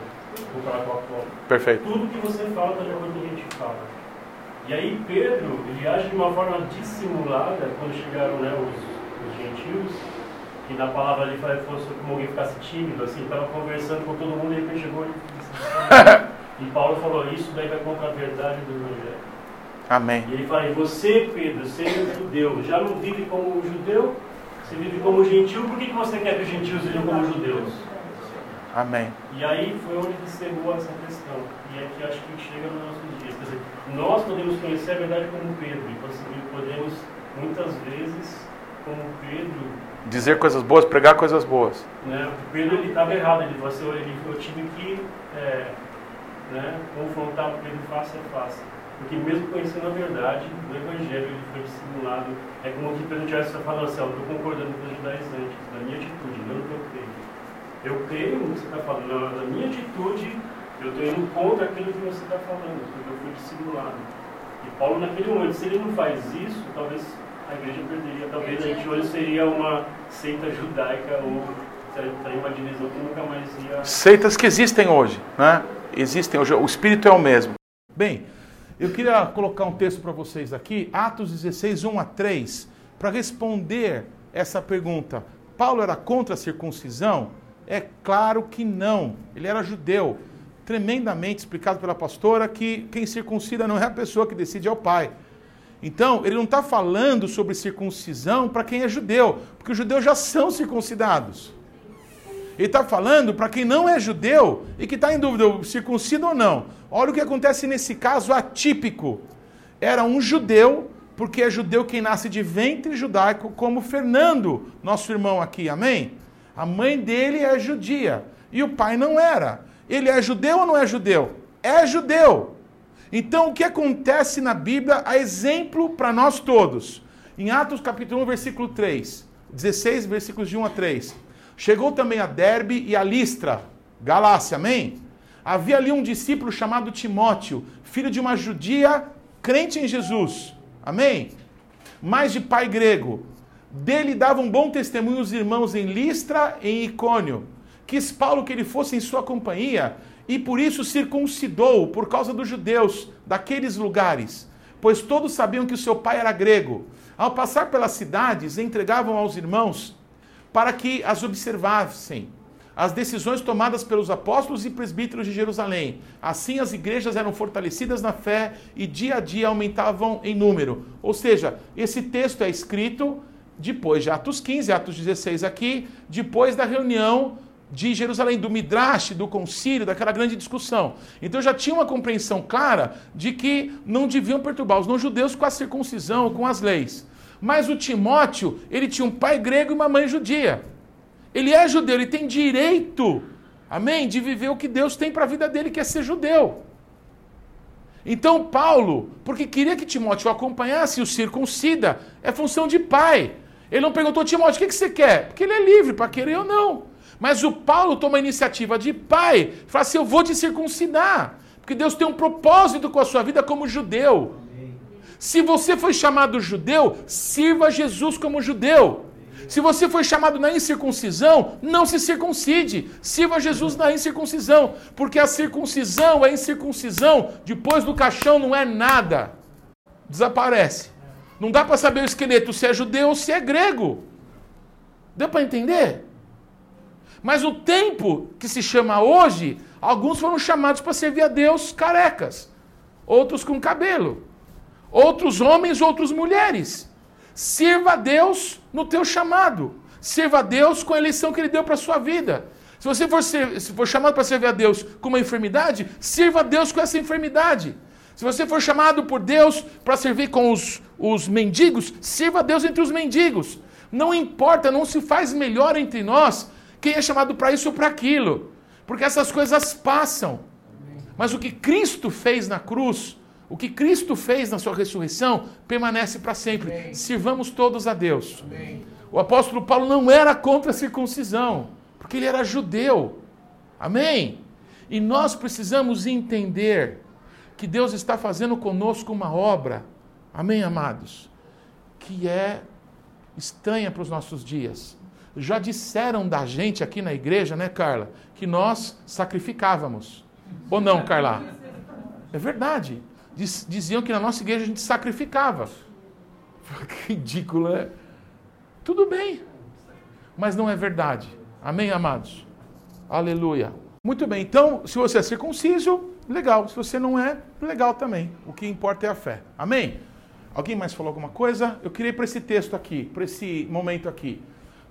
Vou falar com a Paulo. Perfeito. Tudo que você fala está de acordo com o que a gente fala. E aí Pedro, ele age de uma forma dissimulada quando chegaram né, os, os gentios, e na palavra ali fala fosse como alguém ficasse tímido, assim, estava conversando com todo mundo e ele chegou e disse, E Paulo falou, isso daí vai contra a verdade do Evangelho. Amém. E ele fala, e você, Pedro, sendo judeu, já não vive como judeu? Você vive como gentil, por que, que você quer que os gentios vivam como judeus? Amém. E aí foi onde encerrou essa questão. E aqui acho que chega nos nossos dias. Quer dizer, nós podemos conhecer a verdade como Pedro, e podemos, muitas vezes, como Pedro, Dizer coisas boas, pregar coisas boas. né, o Pedro estava errado, ele falou assim, ele, eu tive que é, né, confrontar o Pedro face a face. Porque mesmo conhecendo a verdade do Evangelho, ele foi dissimulado. É como que Pedro tivesse falando assim, eu estou concordando com os judaizantes, da minha atitude, não do que eu creio. Eu creio no que você está falando, na, na minha atitude, eu estou indo contra aquilo que você está falando, porque eu fui dissimulado. E Paulo, naquele momento, se ele não faz isso, talvez a igreja perderia. Talvez a gente hoje seria uma seita judaica ou seria uma divisão que nunca mais ia. Seitas que existem hoje, né? Existem hoje, o espírito é o mesmo. Bem, eu queria colocar um texto para vocês aqui, Atos 16, 1 a 3, para responder essa pergunta. Paulo era contra a circuncisão? É claro que não. Ele era judeu. Tremendamente explicado pela pastora que quem circuncida não é a pessoa que decide, é o pai. Então, ele não está falando sobre circuncisão para quem é judeu, porque os judeus já são circuncidados. Ele está falando para quem não é judeu e que está em dúvida, circuncido ou não. Olha o que acontece nesse caso atípico. Era um judeu, porque é judeu quem nasce de ventre judaico, como Fernando, nosso irmão aqui, amém? A mãe dele é judia e o pai não era. Ele é judeu ou não é judeu? É judeu. Então, o que acontece na Bíblia, a exemplo para nós todos. Em Atos capítulo 1, versículo 3, 16, versículos de 1 a 3. Chegou também a Derbe e a Listra, Galácia, amém? Havia ali um discípulo chamado Timóteo, filho de uma judia crente em Jesus, amém? Mas de pai grego. Dele davam bom testemunho os irmãos em Listra e em Icônio. Quis Paulo que ele fosse em sua companhia e por isso circuncidou por causa dos judeus daqueles lugares, pois todos sabiam que o seu pai era grego. Ao passar pelas cidades, entregavam aos irmãos para que as observassem as decisões tomadas pelos apóstolos e presbíteros de Jerusalém. Assim as igrejas eram fortalecidas na fé e dia a dia aumentavam em número. Ou seja, esse texto é escrito depois de Atos 15, Atos 16 aqui, depois da reunião de Jerusalém, do Midrash, do concílio, daquela grande discussão. Então já tinha uma compreensão clara de que não deviam perturbar os não-judeus com a circuncisão, com as leis. Mas o Timóteo, ele tinha um pai grego e uma mãe judia. Ele é judeu, ele tem direito, amém, de viver o que Deus tem para a vida dele, que é ser judeu. Então Paulo, porque queria que Timóteo acompanhasse, o circuncida, é função de pai. Ele não perguntou, Timóteo, o que, que você quer? Porque ele é livre para querer ou não. Mas o Paulo toma a iniciativa de pai, fala assim: eu vou te circuncidar. Porque Deus tem um propósito com a sua vida como judeu. Se você foi chamado judeu, sirva Jesus como judeu. Se você foi chamado na incircuncisão, não se circuncide. Sirva Jesus na incircuncisão. Porque a circuncisão, a incircuncisão, depois do caixão não é nada. Desaparece. Não dá para saber o esqueleto se é judeu ou se é grego. Deu para entender? Mas o tempo que se chama hoje, alguns foram chamados para servir a Deus carecas, outros com cabelo, outros homens, outros mulheres. Sirva a Deus no teu chamado. Sirva a Deus com a eleição que Ele deu para a sua vida. Se você for, ser, se for chamado para servir a Deus com uma enfermidade, sirva a Deus com essa enfermidade. Se você for chamado por Deus para servir com os, os mendigos, sirva a Deus entre os mendigos. Não importa, não se faz melhor entre nós quem é chamado para isso ou para aquilo. Porque essas coisas passam. Mas o que Cristo fez na cruz, o que Cristo fez na sua ressurreição, permanece para sempre. Amém. Sirvamos todos a Deus. Amém. O apóstolo Paulo não era contra a circuncisão, porque ele era judeu. Amém? E nós precisamos entender que Deus está fazendo conosco uma obra, amém, amados, que é estranha para os nossos dias. Já disseram da gente aqui na igreja, né, Carla, que nós sacrificávamos. Ou não, Carla? É verdade. Diz, diziam que na nossa igreja a gente sacrificava. Que ridículo, né? Tudo bem. Mas não é verdade. Amém, amados? Aleluia. Muito bem, então, se você é circunciso, legal. Se você não é, legal também. O que importa é a fé. Amém? Alguém mais falou alguma coisa? Eu queria ir para esse texto aqui, para esse momento aqui.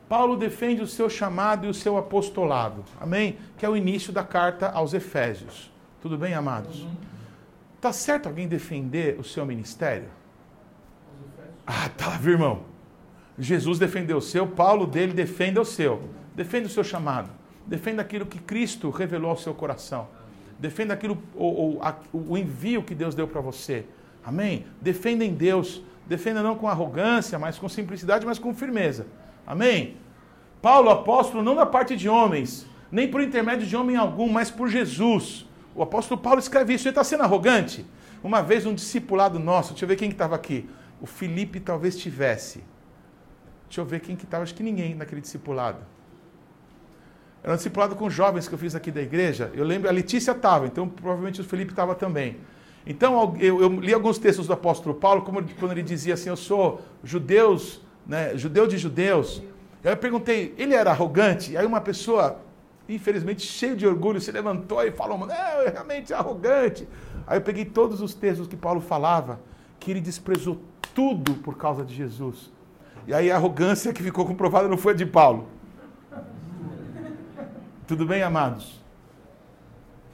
Paulo defende o seu chamado e o seu apostolado. Amém? Que é o início da carta aos Efésios. Tudo bem, amados? Uhum. Tá certo alguém defender o seu ministério? Ah, tá, viu, irmão? Jesus defendeu o seu, Paulo dele defenda o seu. Defenda o seu chamado. Defenda aquilo que Cristo revelou ao seu coração. Defenda aquilo, o, o envio que Deus deu para você. Amém? Defenda em Deus. Defenda não com arrogância, mas com simplicidade, mas com firmeza. Amém? Paulo, apóstolo, não da parte de homens, nem por intermédio de homem algum, mas por Jesus. O apóstolo Paulo escreve isso. Ele está sendo arrogante? Uma vez um discipulado nosso, deixa eu ver quem estava que aqui. O Felipe talvez tivesse. Deixa eu ver quem que estava, acho que ninguém naquele discipulado. Era um discipulado com jovens que eu fiz aqui da igreja. Eu lembro, a Letícia estava, então provavelmente o Felipe estava também. Então eu, eu, li alguns textos do apóstolo Paulo, como quando ele dizia assim: Eu sou judeus né, judeu de judeus. Eu perguntei, ele era arrogante? Aí uma pessoa, infelizmente, cheio de orgulho, se levantou e falou, não, é realmente arrogante. Aí eu peguei todos os textos que Paulo falava, que ele desprezou tudo por causa de Jesus. E aí a arrogância que ficou comprovada não foi de Paulo. Tudo bem, amados?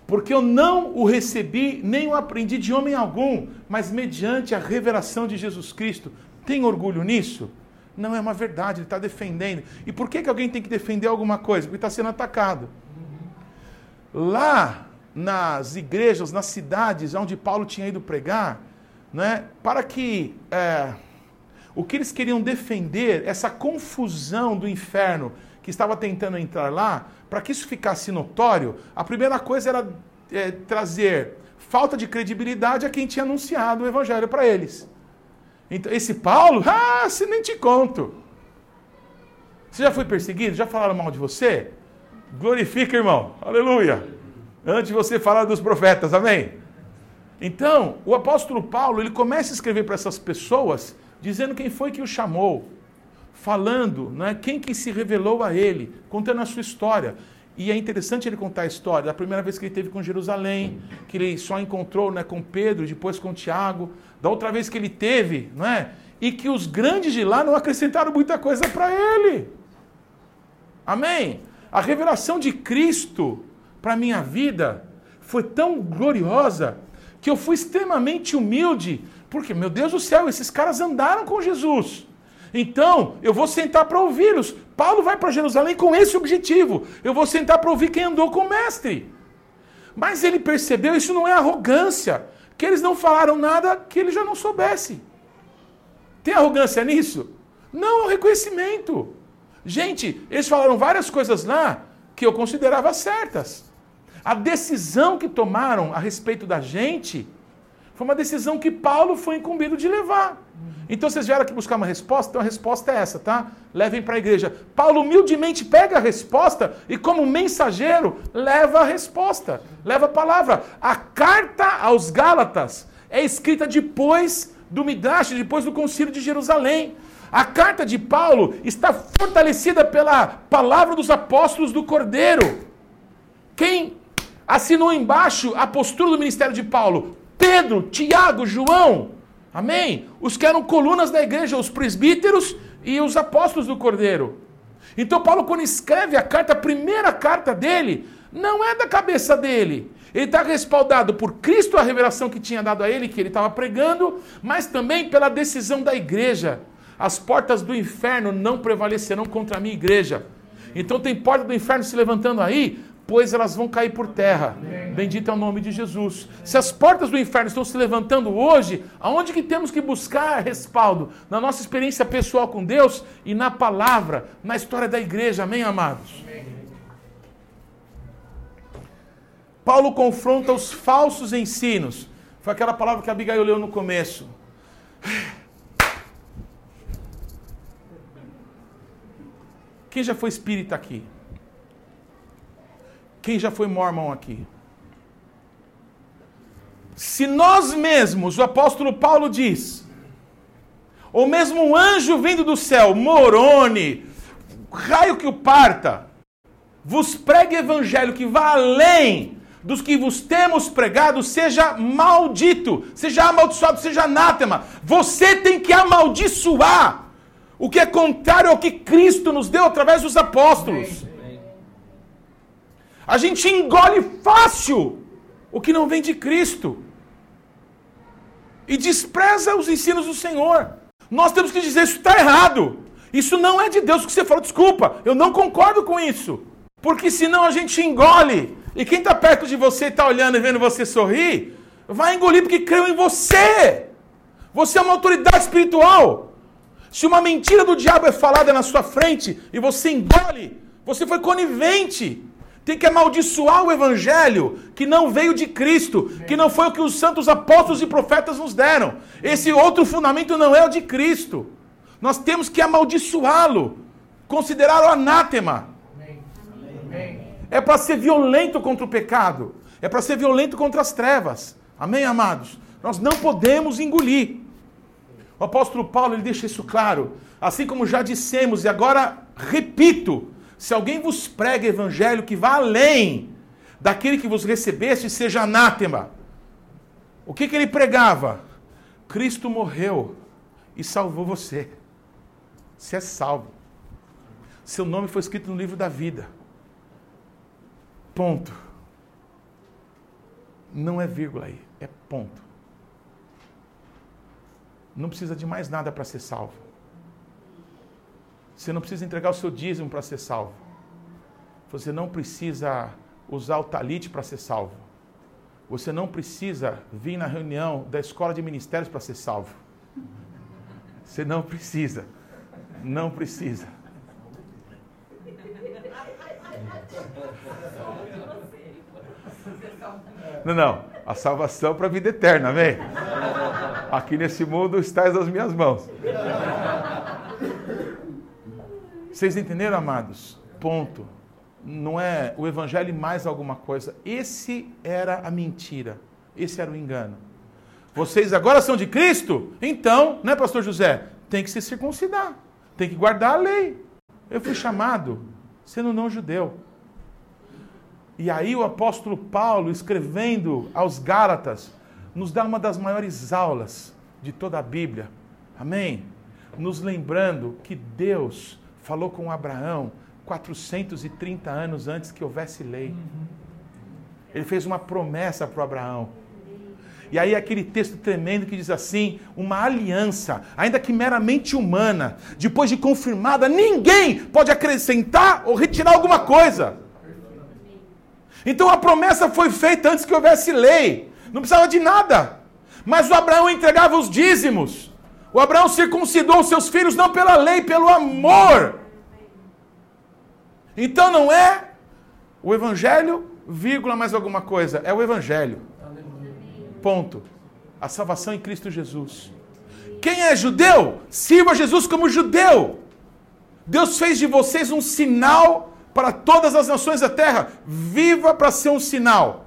Porque eu não o recebi, nem o aprendi de homem algum, mas mediante a revelação de Jesus Cristo. Tem orgulho nisso? Não é uma verdade, ele está defendendo. E por que, que alguém tem que defender alguma coisa? Porque está sendo atacado. Lá nas igrejas, nas cidades onde Paulo tinha ido pregar, né, para que é, o que eles queriam defender, essa confusão do inferno que estava tentando entrar lá, para que isso ficasse notório, a primeira coisa era é, trazer falta de credibilidade a quem tinha anunciado o evangelho para eles. Então, esse Paulo, ah, se nem te conto. Você já foi perseguido? Já falaram mal de você? Glorifica, irmão. Aleluia. Antes de você falar dos profetas, amém? Então, o apóstolo Paulo, ele começa a escrever para essas pessoas, dizendo quem foi que o chamou, falando né, quem que se revelou a ele, contando a sua história. E é interessante ele contar a história da primeira vez que ele teve com Jerusalém, que ele só encontrou né, com Pedro, depois com Tiago, da outra vez que ele teve, não é? E que os grandes de lá não acrescentaram muita coisa para ele. Amém? A revelação de Cristo para a minha vida foi tão gloriosa que eu fui extremamente humilde, porque, meu Deus do céu, esses caras andaram com Jesus. Então, eu vou sentar para ouvi-los. Paulo vai para Jerusalém com esse objetivo. Eu vou sentar para ouvir quem andou com o mestre. Mas ele percebeu, isso não é arrogância, que eles não falaram nada que ele já não soubesse. Tem arrogância nisso? Não, é um reconhecimento. Gente, eles falaram várias coisas lá que eu considerava certas. A decisão que tomaram a respeito da gente foi uma decisão que Paulo foi incumbido de levar. Então vocês vieram aqui buscar uma resposta, então a resposta é essa, tá? Levem para a igreja. Paulo humildemente pega a resposta e, como mensageiro, leva a resposta, leva a palavra. A carta aos Gálatas é escrita depois do Midrash, depois do concílio de Jerusalém. A carta de Paulo está fortalecida pela palavra dos apóstolos do Cordeiro. Quem assinou embaixo a postura do ministério de Paulo? Pedro, Tiago, João. Amém? Os que eram colunas da igreja, os presbíteros e os apóstolos do Cordeiro. Então, Paulo, quando escreve a carta, a primeira carta dele, não é da cabeça dele. Ele está respaldado por Cristo, a revelação que tinha dado a ele, que ele estava pregando, mas também pela decisão da igreja. As portas do inferno não prevalecerão contra a minha igreja. Então tem porta do inferno se levantando aí, pois elas vão cair por terra. Bendito é o nome de Jesus. Se as portas do inferno estão se levantando hoje, aonde que temos que buscar respaldo? Na nossa experiência pessoal com Deus e na palavra, na história da igreja. Amém, amados? Paulo confronta os falsos ensinos. Foi aquela palavra que a Abigail leu no começo. Quem já foi espírita aqui? Quem já foi mormon aqui? Se nós mesmos, o apóstolo Paulo diz, ou mesmo um anjo vindo do céu, Morone, raio que o parta, vos pregue evangelho que vá além dos que vos temos pregado, seja maldito, seja amaldiçoado, seja anátema. Você tem que amaldiçoar o que é contrário ao que Cristo nos deu através dos apóstolos. A gente engole fácil o que não vem de Cristo e despreza os ensinos do Senhor. Nós temos que dizer: isso está errado. Isso não é de Deus que você falou. Desculpa, eu não concordo com isso. Porque senão a gente engole. E quem está perto de você e está olhando e vendo você sorrir, vai engolir porque creu em você. Você é uma autoridade espiritual. Se uma mentira do diabo é falada na sua frente e você engole, você foi conivente. Tem que amaldiçoar o evangelho que não veio de Cristo, que não foi o que os santos apóstolos e profetas nos deram. Esse outro fundamento não é o de Cristo. Nós temos que amaldiçoá-lo, considerá-lo anátema. É para ser violento contra o pecado, é para ser violento contra as trevas. Amém, amados? Nós não podemos engolir. O apóstolo Paulo ele deixa isso claro, assim como já dissemos e agora repito se alguém vos prega evangelho que vá além daquele que vos recebeste, seja anátema. O que, que ele pregava? Cristo morreu e salvou você. Você é salvo. Seu nome foi escrito no livro da vida. Ponto. Não é vírgula aí, é ponto. Não precisa de mais nada para ser salvo. Você não precisa entregar o seu dízimo para ser salvo. Você não precisa usar o talite para ser salvo. Você não precisa vir na reunião da escola de ministérios para ser salvo. Você não precisa. Não precisa. Não, não. A salvação para a vida eterna, amém? Aqui nesse mundo estás nas minhas mãos. Vocês entenderam, amados? Ponto. Não é o evangelho mais alguma coisa. Esse era a mentira. Esse era o engano. Vocês agora são de Cristo? Então, né, pastor José? Tem que se circuncidar. Tem que guardar a lei. Eu fui chamado sendo não judeu. E aí o apóstolo Paulo, escrevendo aos Gálatas, nos dá uma das maiores aulas de toda a Bíblia. Amém? Nos lembrando que Deus falou com Abraão 430 anos antes que houvesse lei. Ele fez uma promessa para Abraão. E aí aquele texto tremendo que diz assim: uma aliança, ainda que meramente humana, depois de confirmada, ninguém pode acrescentar ou retirar alguma coisa. Então a promessa foi feita antes que houvesse lei, não precisava de nada. Mas o Abraão entregava os dízimos. O Abraão circuncidou os seus filhos não pela lei, pelo amor. Então não é o evangelho, vírgula mais alguma coisa, é o evangelho. Ponto. A salvação em Cristo Jesus. Quem é judeu, sirva Jesus como judeu. Deus fez de vocês um sinal para todas as nações da terra. Viva para ser um sinal.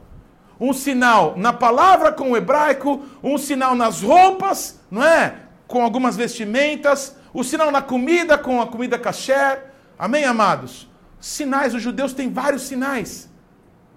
Um sinal na palavra com o hebraico, um sinal nas roupas, não é? Com algumas vestimentas, O sinal na comida, com a comida caché. Amém, amados? Sinais, os judeus têm vários sinais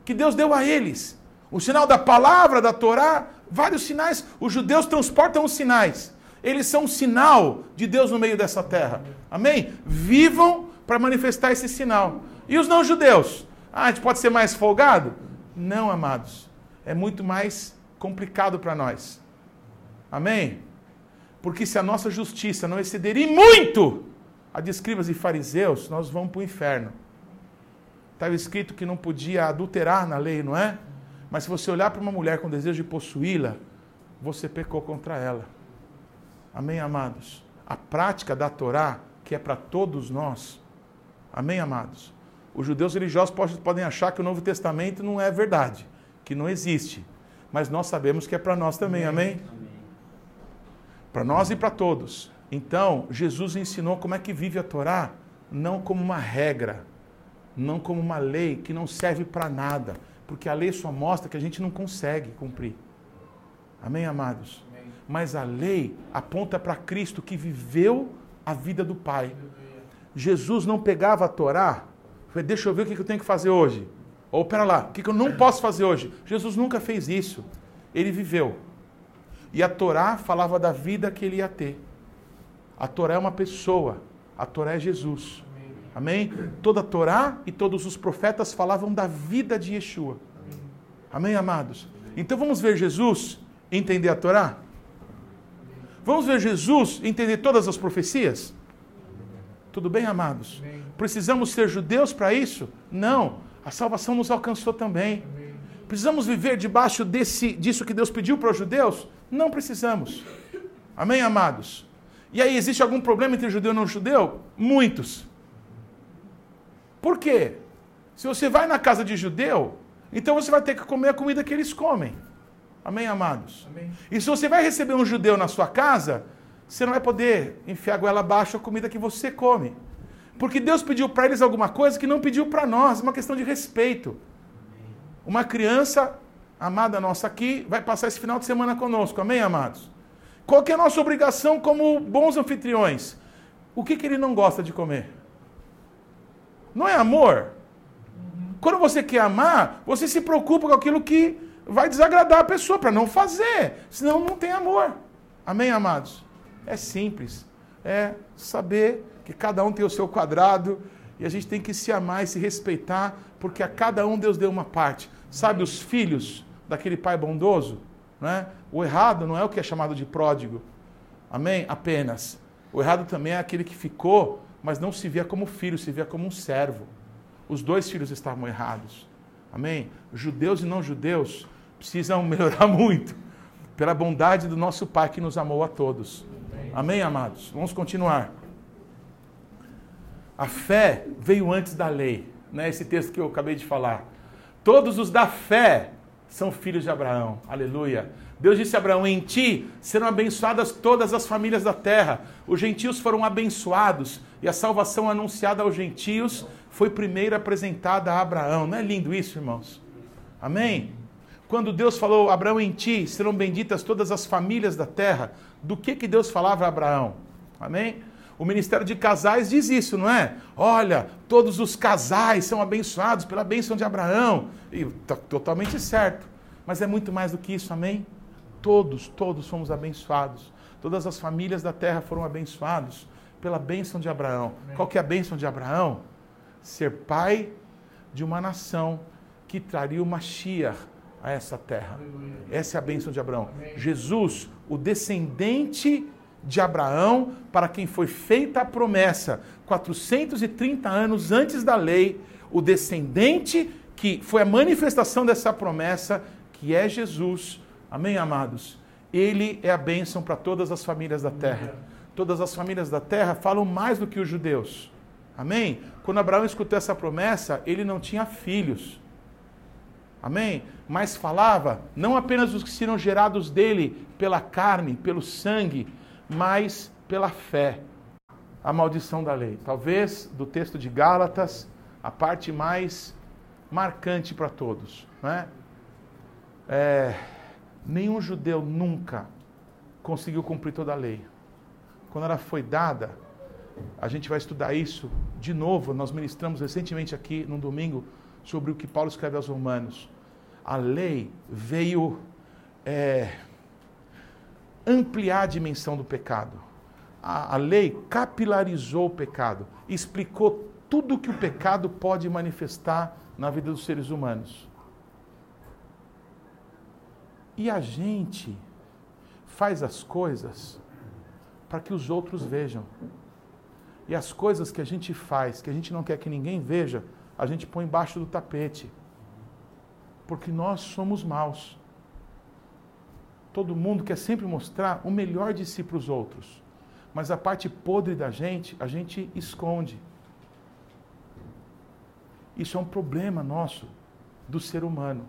que Deus deu a eles. O sinal da palavra, da Torá, vários sinais. Os judeus transportam os sinais. Eles são um sinal de Deus no meio dessa terra. Amém? Vivam para manifestar esse sinal. E os não judeus? Ah, a gente pode ser mais folgado? Não, amados. É muito mais complicado para nós. Amém? Porque se a nossa justiça não exceder e muito a de escribas e fariseus, nós vamos para o inferno. Estava escrito que não podia adulterar na lei, não é? Mas se você olhar para uma mulher com desejo de possuí-la, você pecou contra ela. Amém, amados? A prática da Torá, que é para todos nós. Amém, amados? Os judeus religiosos podem achar que o Novo Testamento não é verdade, que não existe. Mas nós sabemos que é para nós também, amém? amém? Para nós e para todos. Então, Jesus ensinou como é que vive a Torá, não como uma regra, não como uma lei que não serve para nada, porque a lei só mostra que a gente não consegue cumprir. Amém, amados? Amém. Mas a lei aponta para Cristo que viveu a vida do Pai. Jesus não pegava a Torá, falei, deixa eu ver o que eu tenho que fazer hoje. Ou, pera lá, o que eu não posso fazer hoje? Jesus nunca fez isso. Ele viveu. E a Torá falava da vida que ele ia ter. A Torá é uma pessoa. A Torá é Jesus. Amém? Toda a Torá e todos os profetas falavam da vida de Yeshua. Amém, amados? Então vamos ver Jesus entender a Torá? Vamos ver Jesus entender todas as profecias? Tudo bem, amados? Precisamos ser judeus para isso? Não. A salvação nos alcançou também. Precisamos viver debaixo desse, disso que Deus pediu para os judeus? Não precisamos. Amém, amados? E aí, existe algum problema entre judeu e não judeu? Muitos. Por quê? Se você vai na casa de judeu, então você vai ter que comer a comida que eles comem. Amém, amados? Amém. E se você vai receber um judeu na sua casa, você não vai poder enfiar a goela abaixo a comida que você come. Porque Deus pediu para eles alguma coisa que não pediu para nós, uma questão de respeito. Uma criança amada nossa aqui vai passar esse final de semana conosco, amém, amados? Qual que é a nossa obrigação como bons anfitriões? O que, que ele não gosta de comer? Não é amor? Quando você quer amar, você se preocupa com aquilo que vai desagradar a pessoa, para não fazer, senão não tem amor. Amém, amados? É simples. É saber que cada um tem o seu quadrado e a gente tem que se amar e se respeitar, porque a cada um Deus deu uma parte. Sabe os filhos daquele pai bondoso? Né? O errado não é o que é chamado de pródigo. Amém? Apenas. O errado também é aquele que ficou, mas não se via como filho, se via como um servo. Os dois filhos estavam errados. Amém? Judeus e não judeus precisam melhorar muito pela bondade do nosso Pai que nos amou a todos. Amém, amados? Vamos continuar. A fé veio antes da lei, né? Esse texto que eu acabei de falar. Todos os da fé são filhos de Abraão. Aleluia. Deus disse a Abraão: Em ti serão abençoadas todas as famílias da terra. Os gentios foram abençoados e a salvação anunciada aos gentios foi primeiro apresentada a Abraão. Não é lindo isso, irmãos? Amém? Quando Deus falou, Abraão, em ti serão benditas todas as famílias da terra, do que, que Deus falava a Abraão? Amém? O Ministério de Casais diz isso, não é? Olha, todos os casais são abençoados pela bênção de Abraão. E está totalmente certo. Mas é muito mais do que isso, amém? Todos, todos fomos abençoados. Todas as famílias da terra foram abençoados pela bênção de Abraão. Amém. Qual que é a bênção de Abraão? Ser pai de uma nação que traria o Mashiach a essa terra. Aleluia. Essa é a bênção de Abraão. Amém. Jesus, o descendente de Abraão, para quem foi feita a promessa 430 anos antes da lei, o descendente que foi a manifestação dessa promessa, que é Jesus. Amém, amados? Ele é a bênção para todas as famílias da terra. Todas as famílias da terra falam mais do que os judeus. Amém? Quando Abraão escutou essa promessa, ele não tinha filhos. Amém? Mas falava não apenas os que serão gerados dele pela carne, pelo sangue, mas pela fé. A maldição da lei. Talvez do texto de Gálatas, a parte mais marcante para todos. Né? É, nenhum judeu nunca conseguiu cumprir toda a lei. Quando ela foi dada, A gente vai estudar isso de novo. Nós ministramos recentemente aqui, num domingo, sobre o que Paulo escreve aos Romanos. A lei veio é, ampliar a dimensão do pecado. A, a lei capilarizou o pecado, explicou tudo que o pecado pode manifestar na vida dos seres humanos. E a gente faz as coisas para que os outros vejam. E as coisas que a gente faz, que a gente não quer que ninguém veja, a gente põe embaixo do tapete. Porque nós somos maus. Todo mundo quer sempre mostrar o melhor de si para os outros. Mas a parte podre da gente, a gente esconde. Isso é um problema nosso, do ser humano.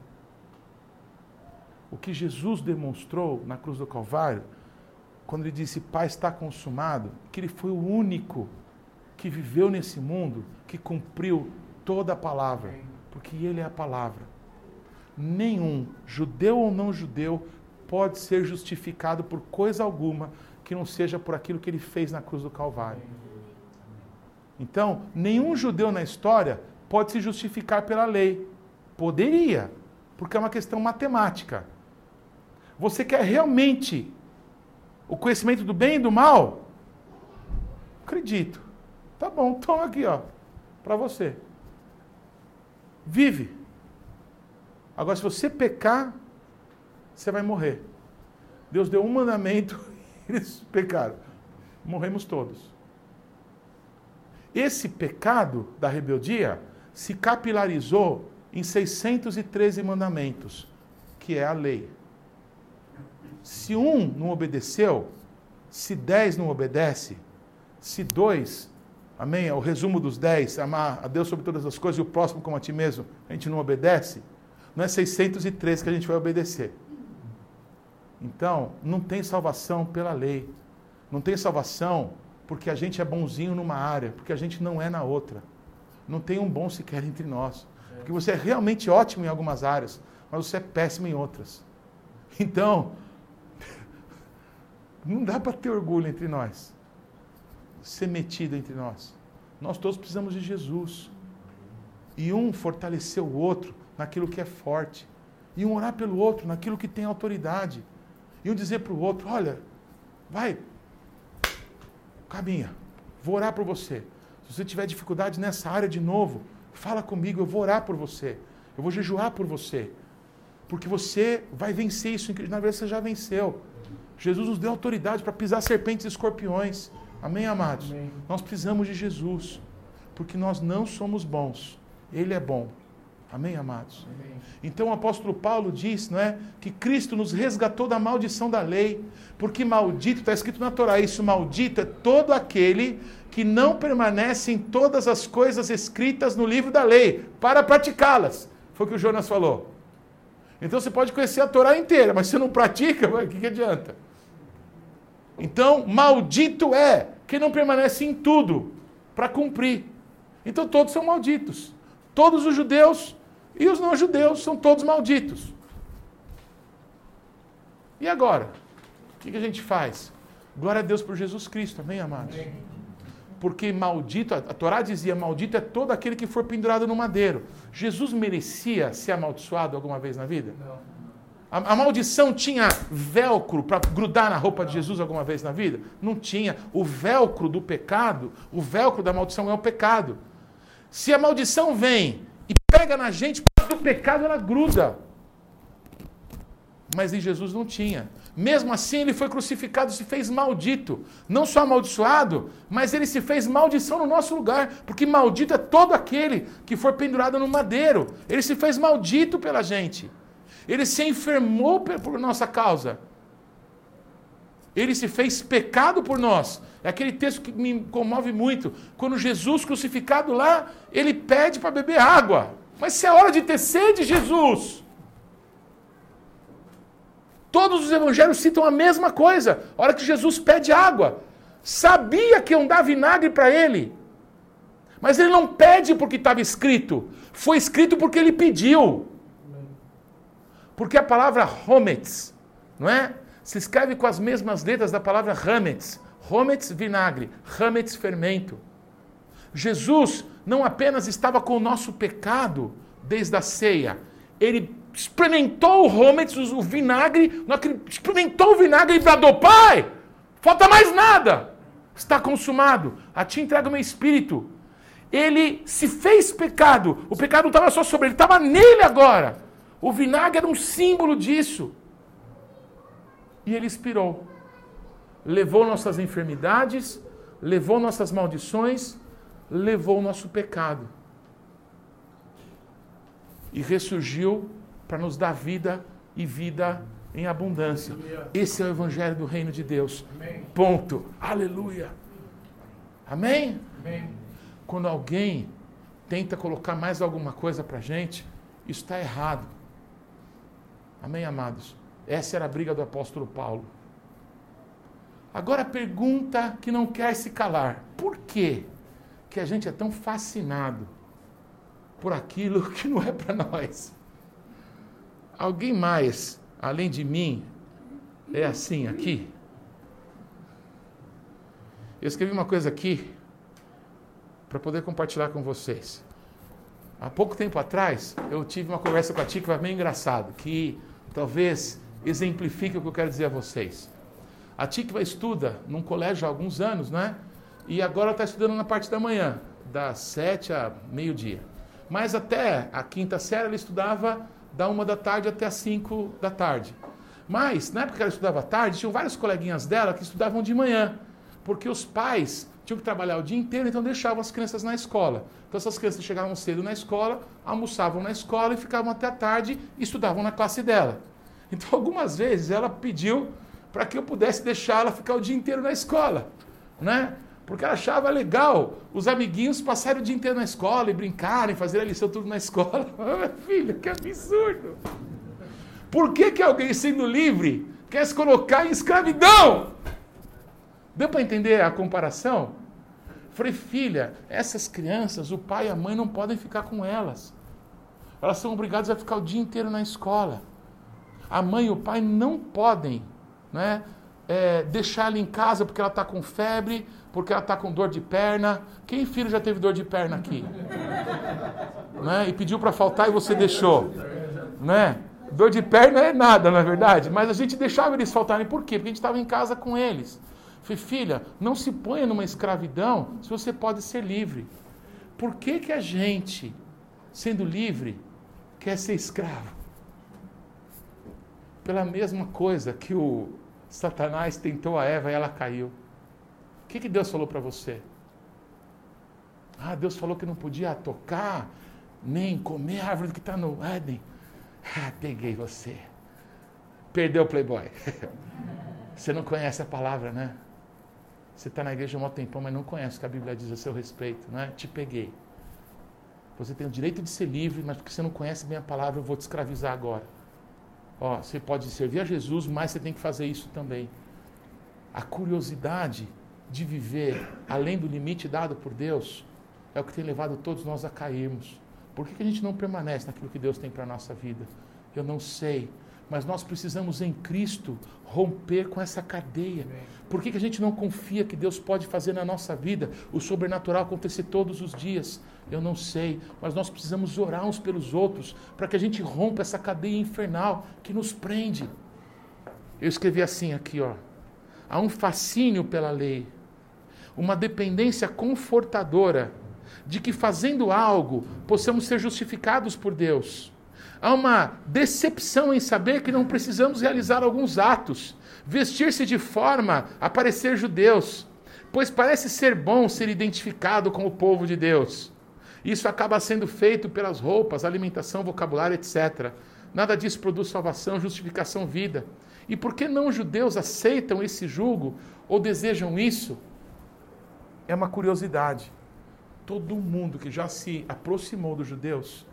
O que Jesus demonstrou na cruz do Calvário, quando ele disse, Pai, está consumado, que ele foi o único que viveu nesse mundo, que cumpriu toda a palavra, porque ele é a palavra. Nenhum, judeu ou não judeu, pode ser justificado por coisa alguma que não seja por aquilo que ele fez na cruz do Calvário. Então, nenhum judeu na história pode se justificar pela lei. Poderia, porque é uma questão matemática. Você quer realmente o conhecimento do bem e do mal? Acredito. Tá bom, toma aqui, ó, para você. Vive. Agora, se você pecar, você vai morrer. Deus deu um mandamento, eles pecaram. Morremos todos. Esse pecado da rebeldia se capilarizou em 613 mandamentos, que é a lei. Se um não obedeceu, se dez não obedece, se dois, amém? É o resumo dos dez, amar a Deus sobre todas as coisas e o próximo como a ti mesmo, a gente não obedece, não é 613 que a gente vai obedecer. Então, não tem salvação pela lei. Não tem salvação porque a gente é bonzinho numa área, porque a gente não é na outra. Não tem um bom sequer entre nós. Porque você é realmente ótimo em algumas áreas, mas você é péssimo em outras. Então, não dá para ter orgulho entre nós, ser metido entre nós. Nós todos precisamos de Jesus. E um fortalecer o outro naquilo que é forte. E um orar pelo outro naquilo que tem autoridade. E um dizer para o outro: olha, vai, caminha, vou orar por você. Se você tiver dificuldade nessa área de novo, fala comigo, eu vou orar por você. Eu vou jejuar por você. Porque você vai vencer isso. Na verdade, você já venceu. Jesus nos deu autoridade para pisar serpentes e escorpiões. Amém, amados? Amém. Nós precisamos de Jesus, porque nós não somos bons. Ele é bom. Amém, amados? Amém. Então o apóstolo Paulo diz, não é, que Cristo nos resgatou da maldição da lei, porque maldito, está escrito na Torá, isso maldito é todo aquele que não permanece em todas as coisas escritas no livro da lei, para praticá-las. Foi o que o Jonas falou. Então você pode conhecer a Torá inteira, mas se não pratica, o que, que adianta? Então, maldito é quem não permanece em tudo para cumprir. Então, todos são malditos. Todos os judeus e os não-judeus são todos malditos. E agora? O que, a gente faz? Glória a Deus por Jesus Cristo, amém, amados? Porque maldito, a Torá dizia: maldito é todo aquele que for pendurado no madeiro. Jesus merecia ser amaldiçoado alguma vez na vida? Não. A, maldição tinha velcro para grudar na roupa de Jesus alguma vez na vida? Não tinha. O velcro do pecado, o velcro da maldição é o pecado. Se a maldição vem pega na gente, do pecado ela gruda. Mas em Jesus não tinha. Mesmo assim, ele foi crucificado e se fez maldito. Não só amaldiçoado, mas ele se fez maldição no nosso lugar. Porque maldito é todo aquele que for pendurado no madeiro. Ele se fez maldito pela gente. Ele se enfermou por nossa causa. Ele se fez pecado por nós. É aquele texto que me comove muito. Quando Jesus crucificado lá, ele pede para beber água. Mas se é hora de ter sede, Jesus. Todos os evangelhos citam a mesma coisa. A hora que Jesus pede água. Sabia que iam dar vinagre para ele. Mas ele não pede porque estava escrito. Foi escrito porque ele pediu. Porque a palavra Hometz, não é? Se escreve com as mesmas letras da palavra Hametz. Hometz, vinagre. Hametz, fermento. Jesus não apenas estava com o nosso pecado desde a ceia, ele experimentou o Hometz, o vinagre, experimentou o vinagre e bradou, Pai, falta mais nada, está consumado, a ti entrega o meu espírito. Ele se fez pecado, o pecado não estava só sobre ele, estava nele agora. O vinagre era um símbolo disso. E ele expirou. Levou nossas enfermidades, levou nossas maldições, levou o nosso pecado. E ressurgiu para nos dar vida e vida em abundância. Esse é o evangelho do reino de Deus. Amém. Ponto. Aleluia. Amém? Amém? Quando alguém tenta colocar mais alguma coisa para a gente, isso está errado. Amém, amados? Essa era a briga do apóstolo Paulo. Agora a pergunta que não quer se calar: por quê que a gente é tão fascinado por aquilo que não é para nós? Alguém mais, além de mim, é assim aqui? Eu escrevi uma coisa aqui para poder compartilhar com vocês. Há pouco tempo atrás, eu tive uma conversa com a foi bem engraçado, que talvez exemplifique o que eu quero dizer a vocês. A Tikva estuda num colégio há alguns anos, né? E agora está estudando na parte da manhã, das sete a meio-dia. Mas até a quinta série ela estudava da uma da tarde até as cinco da tarde. Mas, na época que ela estudava à tarde, tinham vários coleguinhas dela que estudavam de manhã, porque os pais tinham que trabalhar o dia inteiro, então deixavam as crianças na escola. Então essas crianças chegavam cedo na escola, almoçavam na escola e ficavam até a tarde e estudavam na classe dela. Então algumas vezes ela pediu para que eu pudesse deixar ela ficar o dia inteiro na escola, né? Porque ela achava legal os amiguinhos passarem o dia inteiro na escola e brincarem, fazer a lição tudo na escola. Filha, que absurdo! Por que, que alguém sendo livre quer se colocar em escravidão? Deu para entender a comparação? Falei, filha, essas crianças, o pai e a mãe não podem ficar com elas. Elas são obrigadas a ficar o dia inteiro na escola. A mãe e o pai não podem né, é, deixar ela em casa porque ela está com febre, porque ela está com dor de perna. Quem filho já teve dor de perna aqui? né? E pediu para faltar e você deixou. Né? Dor de perna é nada, na é verdade. Mas a gente deixava eles faltarem. Por quê? Porque a gente estava em casa com eles. Falei, filha, não se ponha numa escravidão se você pode ser livre. Por que, que a gente, sendo livre, quer ser escravo? Pela mesma coisa que o Satanás tentou a Eva e ela caiu. Que, que Deus falou para você? Ah, Deus falou que não podia tocar, nem comer a árvore que está no Éden. Ah, peguei você. Perdeu o playboy. Você não conhece a palavra, né? Você está na igreja há um tempão, mas não conhece o que a Bíblia diz a seu respeito, né? Te peguei. Você tem o direito de ser livre, mas porque você não conhece bem a palavra, eu vou te escravizar agora. Ó, você pode servir a Jesus, mas você tem que fazer isso também. A curiosidade de viver além do limite dado por Deus é o que tem levado todos nós a cairmos. Por que, a gente não permanece naquilo que Deus tem para a nossa vida? Eu não sei. Mas nós precisamos em Cristo romper com essa cadeia. Por que, que a gente não confia que Deus pode fazer na nossa vida o sobrenatural acontecer todos os dias? Eu não sei, mas nós precisamos orar uns pelos outros para que a gente rompa essa cadeia infernal que nos prende. Eu escrevi assim aqui, ó. Há um fascínio pela lei, uma dependência confortadora de que fazendo algo possamos ser justificados por Deus. Há uma decepção em saber que não precisamos realizar alguns atos, vestir-se de forma a parecer judeus, pois parece ser bom ser identificado com o povo de Deus. Isso acaba sendo feito pelas roupas, alimentação, vocabulário, etc. Nada disso produz salvação, justificação, vida. E por que não judeus aceitam esse julgo ou desejam isso? É uma curiosidade. Todo mundo que já se aproximou dos judeus,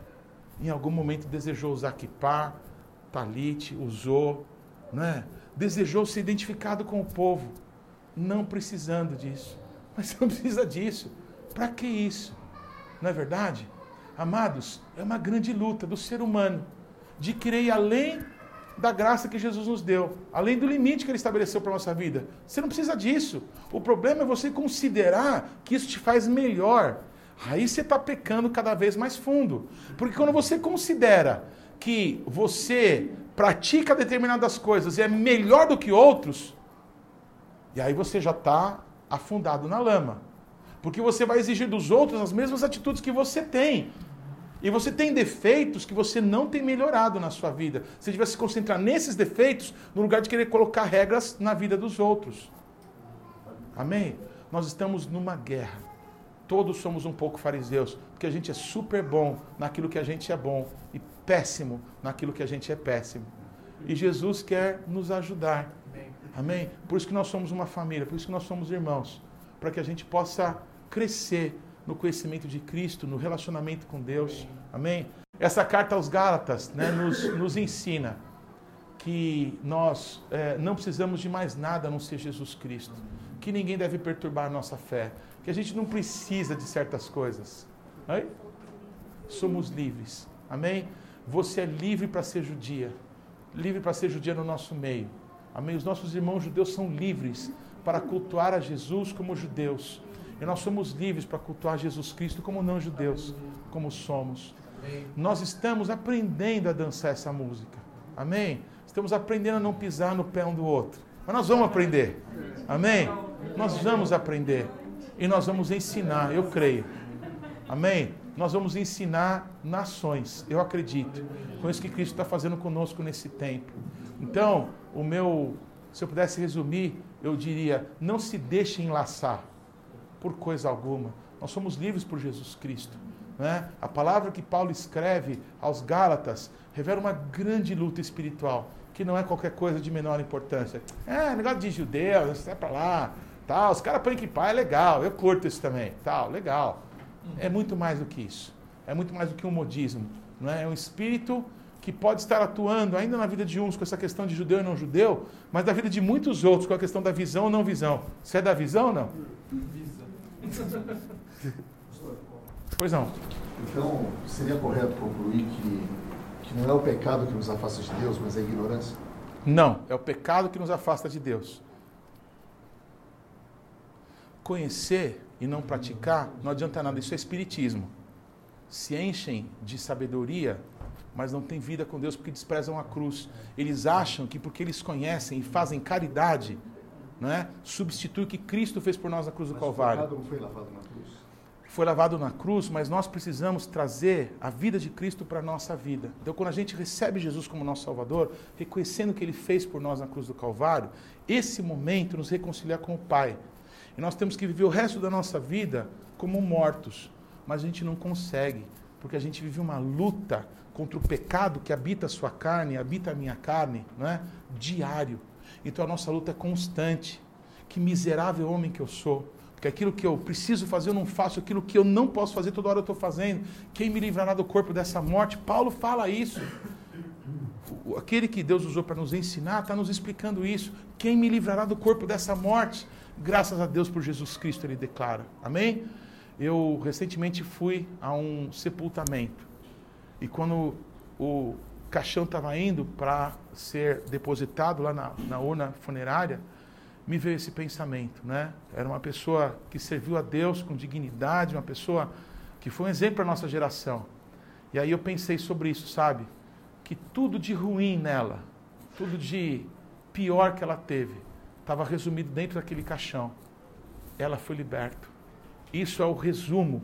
em algum momento desejou usar kippah, talite, usou, né? desejou ser identificado com o povo, não precisando disso. Mas não precisa disso. Para que isso? Não é verdade? Amados, é uma grande luta do ser humano de querer ir além da graça que Jesus nos deu, além do limite que ele estabeleceu para a nossa vida. Você não precisa disso. O problema é você considerar que isso te faz melhor. Aí você está pecando cada vez mais fundo. Porque quando você considera que você pratica determinadas coisas e é melhor do que outros, e aí você já está afundado na lama. Porque você vai exigir dos outros as mesmas atitudes que você tem. E você tem defeitos que você não tem melhorado na sua vida. Você devia se concentrar nesses defeitos no lugar de querer colocar regras na vida dos outros. Amém? Nós estamos numa guerra. Todos somos um pouco fariseus, porque a gente é super bom naquilo que a gente é bom e péssimo naquilo que a gente é péssimo. E Jesus quer nos ajudar. Amém? Por isso que nós somos uma família, por isso que nós somos irmãos, para que a gente possa crescer no conhecimento de Cristo, no relacionamento com Deus. Amém? Essa carta aos Gálatas né, nos, nos ensina que nós é, não precisamos de mais nada a não ser Jesus Cristo. Que ninguém deve perturbar a nossa fé. Que a gente não precisa de certas coisas. Amém? Somos livres. Amém? Você é livre para ser judia. Livre para ser judia no nosso meio. Amém? Os nossos irmãos judeus são livres para cultuar a Jesus como judeus. E nós somos livres para cultuar Jesus Cristo como não judeus, como somos. Nós estamos aprendendo a dançar essa música. Amém? Estamos aprendendo a não pisar no pé um do outro. Mas nós vamos aprender. Amém? Nós vamos aprender. E nós vamos ensinar, eu creio. Amém? Nós vamos ensinar nações, eu acredito. Com isso que Cristo está fazendo conosco nesse tempo. Então, o meu, se eu pudesse resumir, eu diria: não se deixe enlaçar por coisa alguma. Nós somos livres por Jesus Cristo. Né? A palavra que Paulo escreve aos Gálatas revela uma grande luta espiritual, que não é qualquer coisa de menor importância. É, negócio de judeus, sai para lá, tal, os caras põem que pai, é legal, eu curto isso também, tal, legal. É muito mais do que isso. É muito mais do que um modismo. Não é? é um espírito que pode estar atuando ainda na vida de uns com essa questão de judeu e não judeu, mas na vida de muitos outros com a questão da visão ou não visão. Você é da visão ou não? Pois não. Então, seria correto concluir que, que não é o pecado que nos afasta de Deus, mas é a ignorância? Não, é o pecado que nos afasta de Deus. Conhecer e não praticar não adianta nada, isso é espiritismo. Se enchem de sabedoria, mas não têm vida com Deus porque desprezam a cruz. Eles acham que porque eles conhecem e fazem caridade, não é? Substitui o que Cristo fez por nós na cruz do Mas Calvário. O pecado foi lavado na cruz. Foi lavado na cruz, mas nós precisamos trazer a vida de Cristo para a nossa vida. Então, quando a gente recebe Jesus como nosso Salvador, reconhecendo o que Ele fez por nós na cruz do Calvário, esse momento nos reconcilia com o Pai. E nós temos que viver o resto da nossa vida como mortos, mas a gente não consegue, porque a gente vive uma luta contra o pecado que habita a sua carne, habita a minha carne, não é? Diário. Então a nossa luta é constante. Que miserável homem que eu sou. Porque aquilo que eu preciso fazer eu não faço, aquilo que eu não posso fazer toda hora eu estou fazendo. Quem me livrará do corpo dessa morte? Paulo fala isso. Aquele que Deus usou para nos ensinar está nos explicando isso. Quem me livrará do corpo dessa morte? Graças a Deus por Jesus Cristo, ele declara. Amém? Eu recentemente fui a um sepultamento. E quando o caixão estava indo para ser depositado lá na, na urna funerária, me veio esse pensamento, né? Era uma pessoa que serviu a Deus com dignidade, uma pessoa que foi um exemplo para nossa geração. E aí eu pensei sobre isso, sabe? Que tudo de ruim nela, tudo de pior que ela teve, estava resumido dentro daquele caixão. Ela foi liberta. Isso é o resumo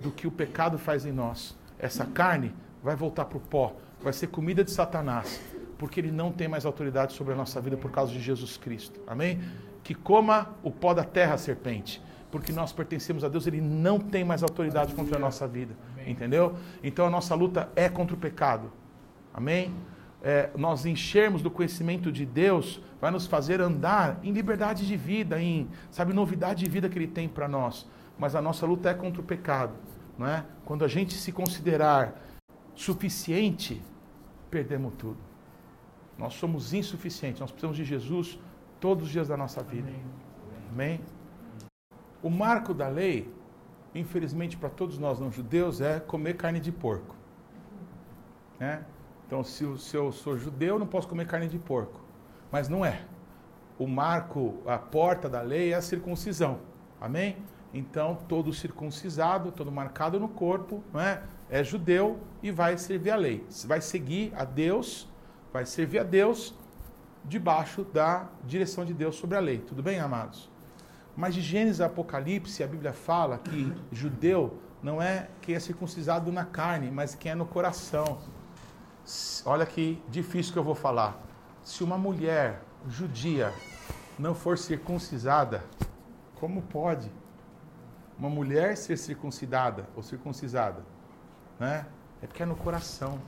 do que o pecado faz em nós. Essa carne vai voltar para o pó, vai ser comida de Satanás, porque ele não tem mais autoridade sobre a nossa vida por causa de Jesus Cristo. Amém? Que coma o pó da terra, serpente, porque nós pertencemos a Deus, ele não tem mais autoridade contra a nossa vida. Entendeu? Então a nossa luta é contra o pecado. Amém? É, nós enchermos do conhecimento de Deus vai nos fazer andar em liberdade de vida, em sabe novidade de vida que Ele tem para nós. Mas a nossa luta é contra o pecado, não é? Quando a gente se considerar suficiente, perdemos tudo. Nós somos insuficientes, nós precisamos de Jesus todos os dias da nossa vida. Amém? O marco da lei, infelizmente para todos nós não judeus, é comer carne de porco. Né? Então, se, se eu sou judeu, não posso comer carne de porco. Mas não é. O marco, a porta da lei é a circuncisão. Amém? Então, todo circuncisado, todo marcado no corpo, não é? É judeu e vai servir a lei. Vai seguir a Deus, vai servir a Deus debaixo da direção de Deus sobre a lei. Tudo bem, amados? Mas de Gênesis a Apocalipse, a Bíblia fala que judeu não é quem é circuncisado na carne, mas quem é no coração. Olha que difícil que eu vou falar. Se uma mulher judia não for circuncisada, como pode uma mulher ser circuncidada ou circuncisada? Né? É porque é no coração.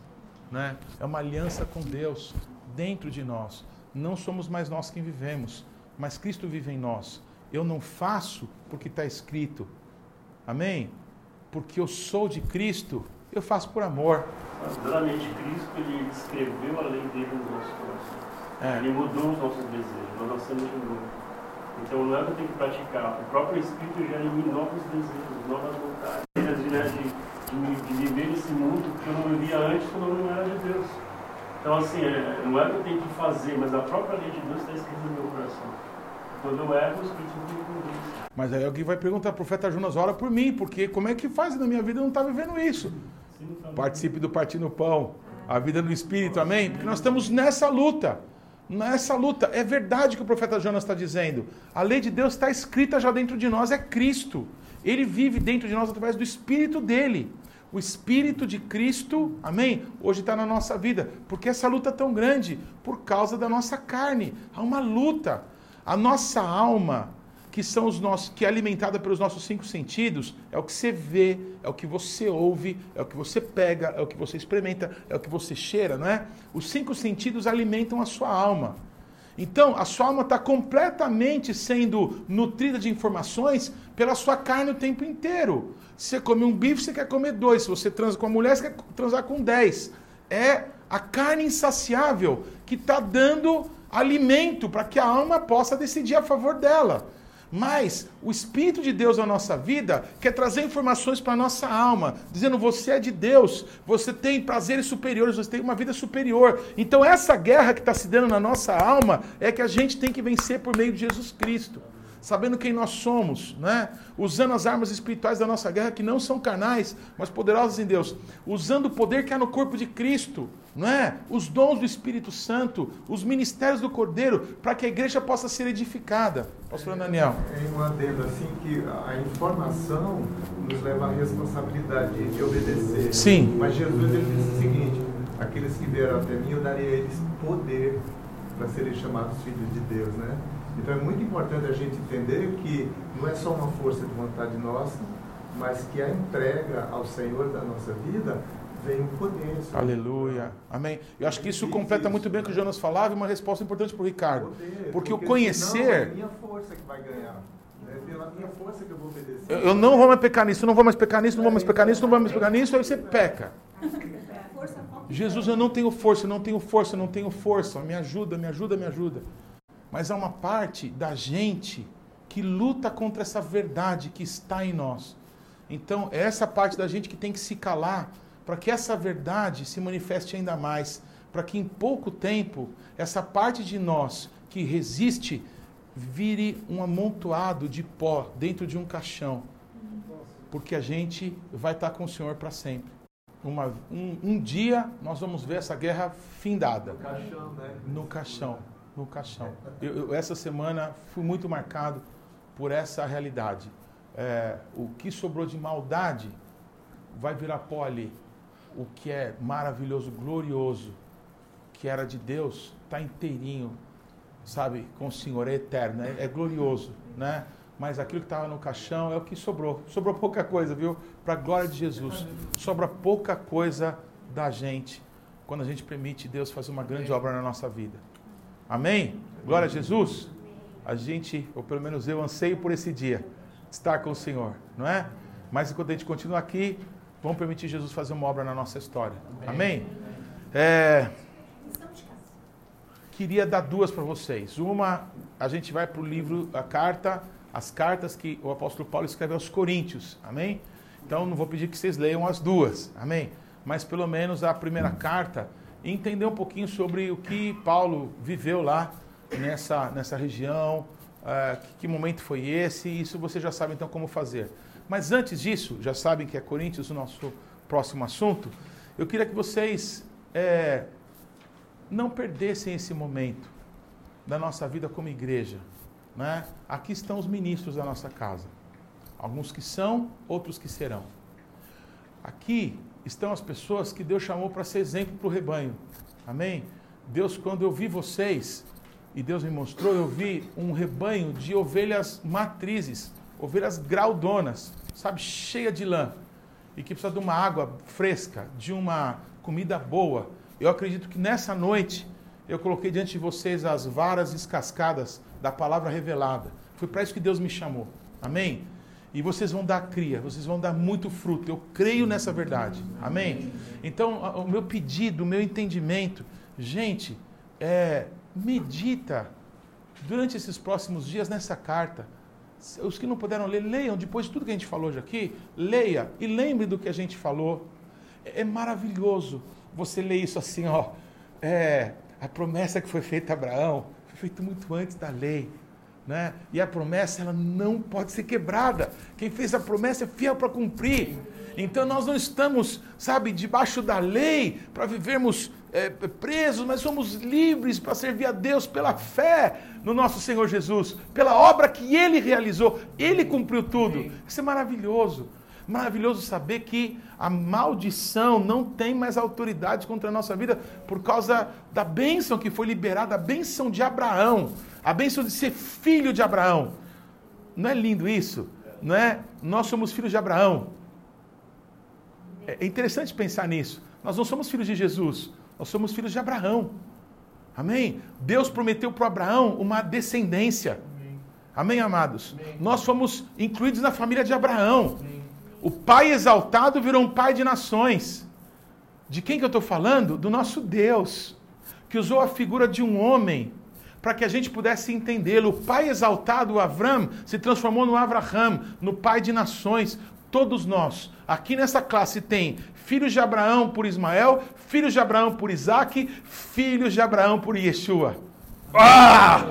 Né? É uma aliança com Deus dentro de nós. Não somos mais nós quem vivemos, mas Cristo vive em nós. Eu não faço porque está escrito. Amém? Porque eu sou de Cristo, eu faço por amor. Verdadeiramente, Cristo ele escreveu a lei dele nos nossos corações. É. Ele mudou os nossos desejos, nós nascemos de novo. Então não é que eu tenho que praticar, o próprio Espírito em mim novos desejos, novas vontades, de, de, viver nesse mundo que eu não vivia antes quando eu não era de Deus. Então assim, é, não é que eu tenho que fazer, mas a própria lei de Deus está escrita no meu coração. Quando eu erro, o Espírito Santo me conduz. Mas aí alguém vai perguntar, profeta Jonas, ora por mim, porque como é que faz na minha vida? Eu não está vivendo isso. Participe do Partindo Pão, a vida no Espírito, amém? Porque nós estamos nessa luta. Nessa luta. É verdade que o profeta Jonas está dizendo. A lei de Deus está escrita já dentro de nós, é Cristo. Ele vive dentro de nós através do Espírito dele. O Espírito de Cristo, amém? Hoje está na nossa vida. Porque essa luta é tão grande? Por causa da nossa carne. Há uma luta. A nossa alma, que são os nossos, que é alimentada pelos nossos cinco sentidos, é o que você vê, é o que você ouve, é o que você pega, é o que você experimenta, é o que você cheira, não é? Os cinco sentidos alimentam a sua alma. Então, a sua alma está completamente sendo nutrida de informações pela sua carne o tempo inteiro. Se você come um bife, você quer comer dois. Se você transa com uma mulher, você quer transar com dez. É a carne insaciável que está dando alimento para que a alma possa decidir a favor dela. Mas o Espírito de Deus na nossa vida quer trazer informações para a nossa alma, dizendo: você é de Deus, você tem prazeres superiores, você tem uma vida superior. Então, essa guerra que está se dando na nossa alma é que a gente tem que vencer por meio de Jesus Cristo sabendo quem nós somos, né? usando as armas espirituais da nossa guerra, que não são carnais, mas poderosas em Deus, usando o poder que há no corpo de Cristo, não é? os dons do Espírito Santo, os ministérios do Cordeiro, para que a igreja possa ser edificada. Pastor Daniel. É um adendo assim que a informação nos leva à responsabilidade de obedecer. Sim. Mas Jesus ele disse o seguinte: aqueles que vieram até mim, eu darei a eles poder para serem chamados filhos de Deus, né? Então é muito importante a gente entender que não é só uma força de vontade nossa, mas que a entrega ao Senhor da nossa vida vem o poder. Aleluia. Amém. Eu acho que isso completa muito bem o que o Jonas falava e uma resposta importante para o Ricardo. Poder, porque, porque, o conhecer. é a minha força que vai ganhar. É pela minha força que eu vou obedecer. Eu, eu não vou mais pecar nisso, não vou mais pecar nisso, não vou mais pecar nisso, não vou mais pecar nisso, aí você peca. Jesus, eu não tenho força, eu não tenho força, eu não tenho força. Me ajuda, me ajuda, me ajuda mas há uma parte da gente que luta contra essa verdade que está em nós. Então, é essa parte da gente que tem que se calar para que essa verdade se manifeste ainda mais, para que em pouco tempo essa parte de nós que resiste vire um amontoado de pó dentro de um caixão, porque a gente vai estar com o Senhor para sempre. Uma, um, um, dia nós vamos ver essa guerra findada. No caixão, né? No caixão no caixão. Eu, eu, essa semana fui muito marcado por essa realidade. É, o que sobrou de maldade vai virar pó ali. O que é maravilhoso, glorioso, que era de Deus, está inteirinho, sabe, com o Senhor, é eterno, é, é glorioso, né? Mas aquilo que estava no caixão é o que sobrou. Sobrou pouca coisa, viu? Para a glória de Jesus. Sobra pouca coisa da gente quando a gente permite Deus fazer uma grande obra na nossa vida. Amém? Glória a Jesus. A gente, ou pelo menos eu, anseio por esse dia, estar com o Senhor, não é? Mas enquanto a gente continua aqui, vamos permitir Jesus fazer uma obra na nossa história. Amém? É, queria dar duas para vocês. Uma, a gente vai para o livro, a carta, as cartas que o apóstolo Paulo escreve aos Coríntios. Amém? Então não vou pedir que vocês leiam as duas. Amém? Mas pelo menos a primeira carta entender um pouquinho sobre o que Paulo viveu lá nessa, nessa região, uh, que, que, momento foi esse, isso você já sabe então como fazer. Mas antes disso, já sabem que é Coríntios o nosso próximo assunto, eu queria que vocês é, não perdessem esse momento da nossa vida como igreja. Né? Aqui estão os ministros da nossa casa. Alguns que são, outros que serão. Aqui estão as pessoas que Deus chamou para ser exemplo para o rebanho. Amém? Deus, quando eu vi vocês, e Deus me mostrou, eu vi um rebanho de ovelhas matrizes, ovelhas graudonas, sabe, cheia de lã, e que precisa de uma água fresca, de uma comida boa. Eu acredito que nessa noite eu coloquei diante de vocês as varas descascadas da palavra revelada. Foi para isso que Deus me chamou. Amém? E vocês vão dar cria, vocês vão dar muito fruto. Eu creio nessa verdade. Amém? Então, o meu pedido, o meu entendimento, gente, é, medita durante esses próximos dias nessa carta. Os que não puderam ler, leiam depois de tudo que a gente falou hoje aqui, leia e lembre do que a gente falou. É, é maravilhoso você ler isso assim, ó. É, a promessa que foi feita a Abraão foi feita muito antes da lei. Né? E a promessa ela não pode ser quebrada. Quem fez a promessa é fiel para cumprir. Então nós não estamos, sabe, debaixo da lei para vivermos é, presos, mas somos livres para servir a Deus pela fé no nosso Senhor Jesus, pela obra que Ele realizou. Ele cumpriu tudo. Isso é maravilhoso. Maravilhoso saber que a maldição não tem mais autoridade contra a nossa vida por causa da bênção que foi liberada, a bênção de Abraão, a bênção de ser filho de Abraão. Não é lindo isso? Não é? Nós somos filhos de Abraão. É interessante pensar nisso. Nós não somos filhos de Jesus, nós somos filhos de Abraão. Amém? Deus prometeu para Abraão uma descendência. Amém, amados? Amém. Nós fomos incluídos na família de Abraão. Amém. O pai exaltado virou um pai de nações. De quem que eu estou falando? Do nosso Deus, que usou a figura de um homem para que a gente pudesse entendê-lo. O pai exaltado, Avram, se transformou no Avraham, no pai de nações. Todos nós, aqui nessa classe, tem filhos de Abraão por Ismael, filhos de Abraão por Isaac, filhos de Abraão por Yeshua. Ah!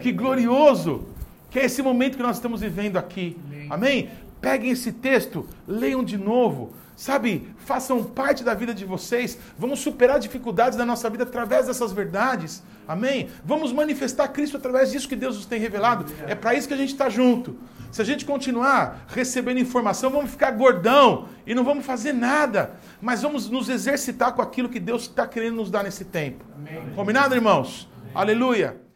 Que glorioso! Que é esse momento que nós estamos vivendo aqui. Amém? Peguem esse texto, leiam de novo, sabe? Façam parte da vida de vocês. Vamos superar dificuldades da nossa vida através dessas verdades. Amém? Vamos manifestar Cristo através disso que Deus nos tem revelado. É para isso que a gente está junto. Se a gente continuar recebendo informação, vamos ficar gordão e não vamos fazer nada. Mas vamos nos exercitar com aquilo que Deus está querendo nos dar nesse tempo. Amém. Combinado, irmãos? Amém. Aleluia.